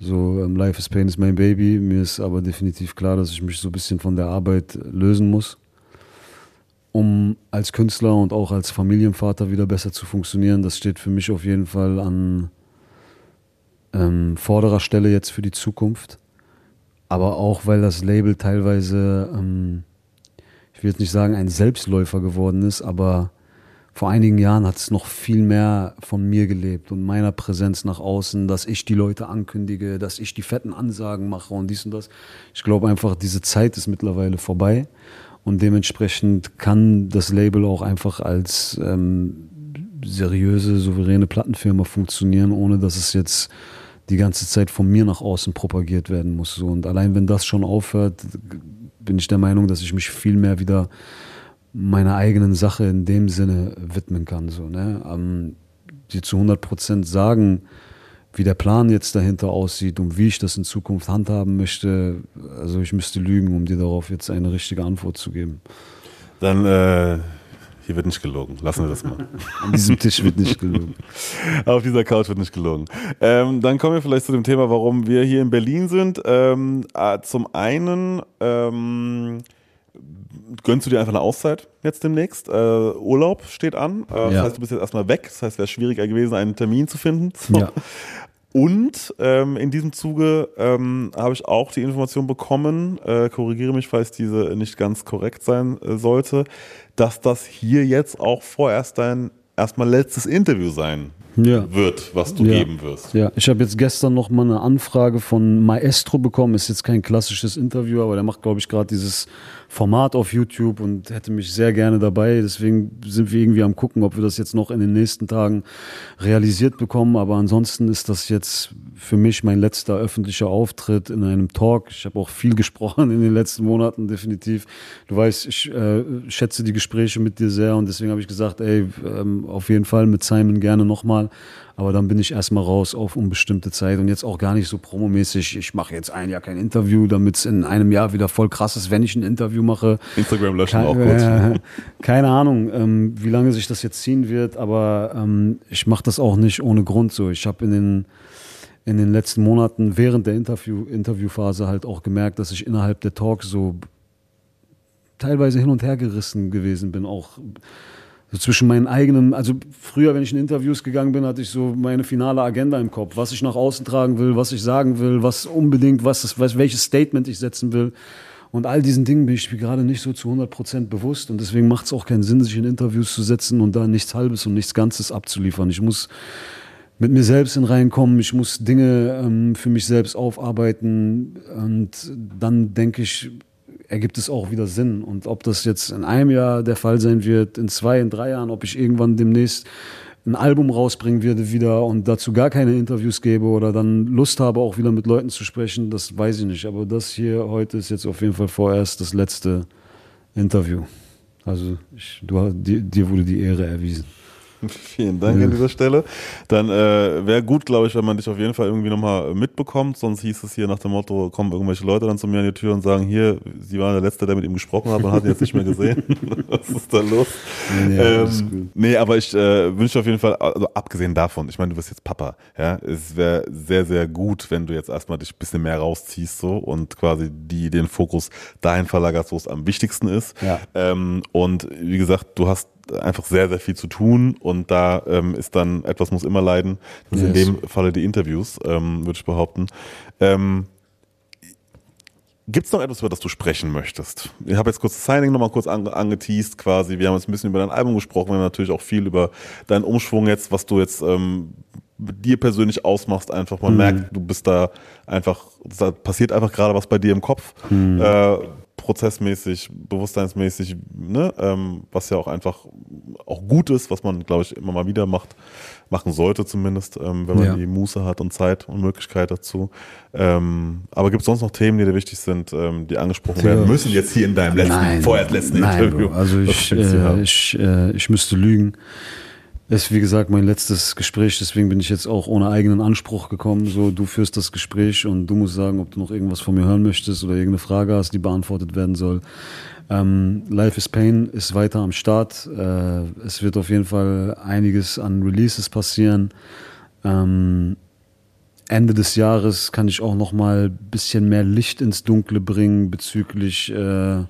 So, ähm, Life is Pain ist mein Baby. Mir ist aber definitiv klar, dass ich mich so ein bisschen von der Arbeit lösen muss, um als Künstler und auch als Familienvater wieder besser zu funktionieren. Das steht für mich auf jeden Fall an ähm, vorderer Stelle jetzt für die Zukunft. Aber auch, weil das Label teilweise, ähm, ich will jetzt nicht sagen, ein Selbstläufer geworden ist, aber vor einigen Jahren hat es noch viel mehr von mir gelebt und meiner Präsenz nach außen, dass ich die Leute ankündige, dass ich die fetten Ansagen mache und dies und das. Ich glaube einfach, diese Zeit ist mittlerweile vorbei und dementsprechend kann das Label auch einfach als ähm, seriöse, souveräne Plattenfirma funktionieren, ohne dass es jetzt die ganze Zeit von mir nach außen propagiert werden muss. Und allein wenn das schon aufhört, bin ich der Meinung, dass ich mich viel mehr wieder meiner eigenen Sache in dem Sinne widmen kann. So, ne? Ähm, die zu 100 Prozent sagen, wie der Plan jetzt dahinter aussieht und wie ich das in Zukunft handhaben möchte. Also ich müsste lügen, um dir darauf jetzt eine richtige Antwort zu geben. Dann, äh, hier wird nicht gelogen. Lassen wir das mal. An diesem Tisch wird nicht gelogen. Auf dieser Couch wird nicht gelogen. Ähm, dann kommen wir vielleicht zu dem Thema, warum wir hier in Berlin sind. Ähm, äh, zum einen ähm, gönnst du dir einfach eine Auszeit jetzt demnächst. Äh, Urlaub steht an. Äh, das heißt, du bist jetzt erstmal weg. Das heißt, es wäre schwieriger gewesen, einen Termin zu finden. So. Ja. Und ähm, in diesem Zuge ähm, habe ich auch die Information bekommen, äh, korrigiere mich, falls diese nicht ganz korrekt sein äh, sollte, dass das hier jetzt auch vorerst dein erstmal letztes Interview sein ja. wird, was du ja. geben wirst. Ja, ich habe jetzt gestern noch mal eine Anfrage von Maestro bekommen. Ist jetzt kein klassisches Interview, aber der macht, glaube ich, gerade dieses Format auf YouTube und hätte mich sehr gerne dabei. Deswegen sind wir irgendwie am gucken, ob wir das jetzt noch in den nächsten Tagen realisiert bekommen. Aber ansonsten ist das jetzt für mich mein letzter öffentlicher Auftritt in einem Talk. Ich habe auch viel gesprochen in den letzten Monaten, definitiv. Du weißt, ich äh, schätze die Gespräche mit dir sehr und deswegen habe ich gesagt, ey, ähm, auf jeden Fall mit Simon gerne nochmal. Aber dann bin ich erstmal raus auf unbestimmte Zeit und jetzt auch gar nicht so promomäßig. Ich mache jetzt ein Jahr kein Interview, damit es in einem Jahr wieder voll krass ist, wenn ich ein Interview mache. Instagram löschen Kein- auch kurz. äh, keine Ahnung, ähm, wie lange sich das jetzt ziehen wird, aber ähm, ich mache das auch nicht ohne Grund so. Ich habe in den in den letzten Monaten während der Interview, Interviewphase halt auch gemerkt, dass ich innerhalb der Talks so teilweise hin und her gerissen gewesen bin, auch so zwischen meinen eigenen, also früher, wenn ich in Interviews gegangen bin, hatte ich so meine finale Agenda im Kopf, was ich nach außen tragen will, was ich sagen will, was unbedingt, was, was welches Statement ich setzen will. Und all diesen Dingen bin ich mir gerade nicht so zu 100% bewusst und deswegen macht es auch keinen Sinn, sich in Interviews zu setzen und da nichts Halbes und nichts Ganzes abzuliefern. Ich muss mit mir selbst in Reihen kommen, ich muss Dinge ähm, für mich selbst aufarbeiten und dann denke ich, ergibt es auch wieder Sinn. Und ob das jetzt in einem Jahr der Fall sein wird, in zwei, in drei Jahren, ob ich irgendwann demnächst ein Album rausbringen werde wieder und dazu gar keine Interviews gebe oder dann Lust habe, auch wieder mit Leuten zu sprechen, das weiß ich nicht. Aber das hier heute ist jetzt auf jeden Fall vorerst das letzte Interview. Also ich, du, dir, dir wurde die Ehre erwiesen. Vielen Dank an dieser Stelle. Dann äh, wäre gut, glaube ich, wenn man dich auf jeden Fall irgendwie nochmal mitbekommt. Sonst hieß es hier nach dem Motto, kommen irgendwelche Leute dann zu mir an die Tür und sagen, hier, Sie waren der Letzte, der mit ihm gesprochen hat und hat ihn jetzt nicht mehr gesehen. Was ist da los? Nee, ähm, nee aber ich äh, wünsche auf jeden Fall, also abgesehen davon, ich meine, du bist jetzt Papa, ja, es wäre sehr, sehr gut, wenn du jetzt erstmal dich ein bisschen mehr rausziehst so und quasi die den Fokus dahin verlagerst, wo es am wichtigsten ist. Ja. Ähm, und wie gesagt, du hast einfach sehr, sehr viel zu tun und da ähm, ist dann, etwas muss immer leiden. Das sind Yes. in dem Falle die Interviews, ähm, würde ich behaupten. Ähm, Gibt es noch etwas, über das du sprechen möchtest? Ich habe jetzt kurz das Signing nochmal kurz ange angeteased quasi. Wir haben jetzt ein bisschen über dein Album gesprochen. Wir haben natürlich auch viel über deinen Umschwung jetzt, was du jetzt ähm, dir persönlich ausmachst. Einfach, man merkt, du bist da einfach, da passiert einfach gerade was bei dir im Kopf. Äh, prozessmäßig, bewusstseinsmäßig, ne? ähm, was ja auch einfach auch gut ist, was man, glaube ich, immer mal wieder macht, machen sollte zumindest, ähm, wenn man Ja. die Muße hat und Zeit und Möglichkeit dazu. Ähm, aber gibt es sonst noch Themen, die dir wichtig sind, ähm, die angesprochen Tja. werden müssen jetzt hier in deinem letzten, vorerst letzten nein, Interview? Bro. Also ich, äh, ich, äh, ich müsste lügen. Ist wie gesagt mein letztes Gespräch, deswegen bin ich jetzt auch ohne eigenen Anspruch gekommen. So, du führst das Gespräch und du musst sagen, ob du noch irgendwas von mir hören möchtest oder irgendeine Frage hast, die beantwortet werden soll. Ähm, Life is Pain ist weiter am Start. Äh, es wird auf jeden Fall einiges an Releases passieren. Ähm, Ende des Jahres kann ich auch noch mal ein bisschen mehr Licht ins Dunkle bringen bezüglich äh,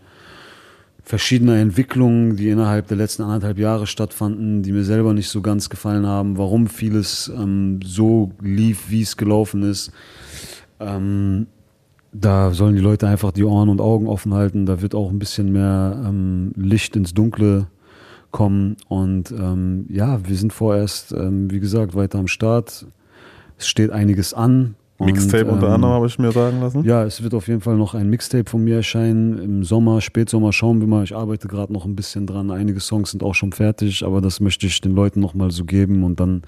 verschiedener Entwicklungen, die innerhalb der letzten anderthalb Jahre stattfanden, die mir selber nicht so ganz gefallen haben, warum vieles ähm, so lief, wie es gelaufen ist. Ähm, da sollen die Leute einfach die Ohren und Augen offen halten. Da wird auch ein bisschen mehr ähm, Licht ins Dunkle kommen. Und ähm, ja, wir sind vorerst, ähm, wie gesagt, weiter am Start. Es steht einiges an. Und, Mixtape unter ähm, anderem habe ich mir sagen lassen. ja, es wird auf jeden Fall noch ein Mixtape von mir erscheinen. Im Sommer, Spätsommer schauen wir mal. Ich arbeite gerade noch ein bisschen dran. Einige Songs sind auch schon fertig, aber das möchte ich den Leuten noch mal so geben und dann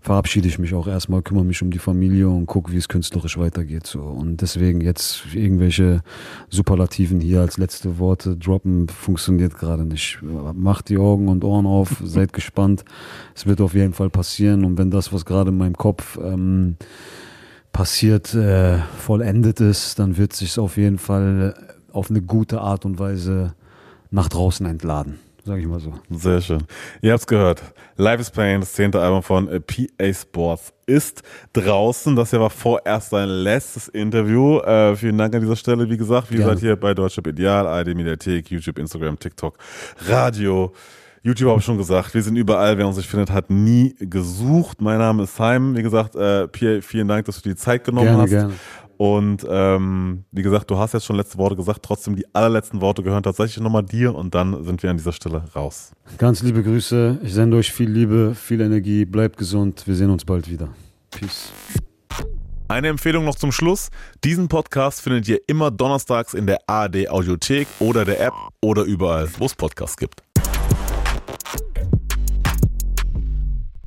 verabschiede ich mich auch erstmal, kümmere mich um die Familie und gucke, wie es künstlerisch weitergeht. So. Und deswegen jetzt irgendwelche Superlativen hier als letzte Worte droppen, funktioniert gerade nicht. Macht die Augen und Ohren auf, seid gespannt. Es wird auf jeden Fall passieren. Und wenn das, was gerade in meinem Kopf ähm, passiert, äh, vollendet ist, dann wird sich auf jeden Fall auf eine gute Art und Weise nach draußen entladen, sage ich mal so. Sehr schön. Ihr habt's gehört. Life is Pain, das zehnte Album von äh, PA Sports, ist draußen. Das hier war vorerst sein letztes Interview. Äh, vielen Dank an dieser Stelle. Wie gesagt, wie Gerne. gesagt, hier bei Deutsche Ideal, ARD Mediathek, YouTube, Instagram, TikTok, Radio. YouTube habe ich schon gesagt, wir sind überall. Wer uns nicht findet, hat nie gesucht. Mein Name ist Simon. Wie gesagt, äh, Pierre, vielen Dank, dass du die Zeit genommen Gerne, hast. gerne. Und ähm, wie gesagt, du hast jetzt schon letzte Worte gesagt. Trotzdem die allerletzten Worte gehören tatsächlich nochmal dir und dann sind wir an dieser Stelle raus. Ganz liebe Grüße. Ich sende euch viel Liebe, viel Energie. Bleibt gesund. Wir sehen uns bald wieder. Peace. Eine Empfehlung noch zum Schluss. Diesen Podcast findet ihr immer donnerstags in der ARD Audiothek oder der App oder überall, wo es Podcasts gibt.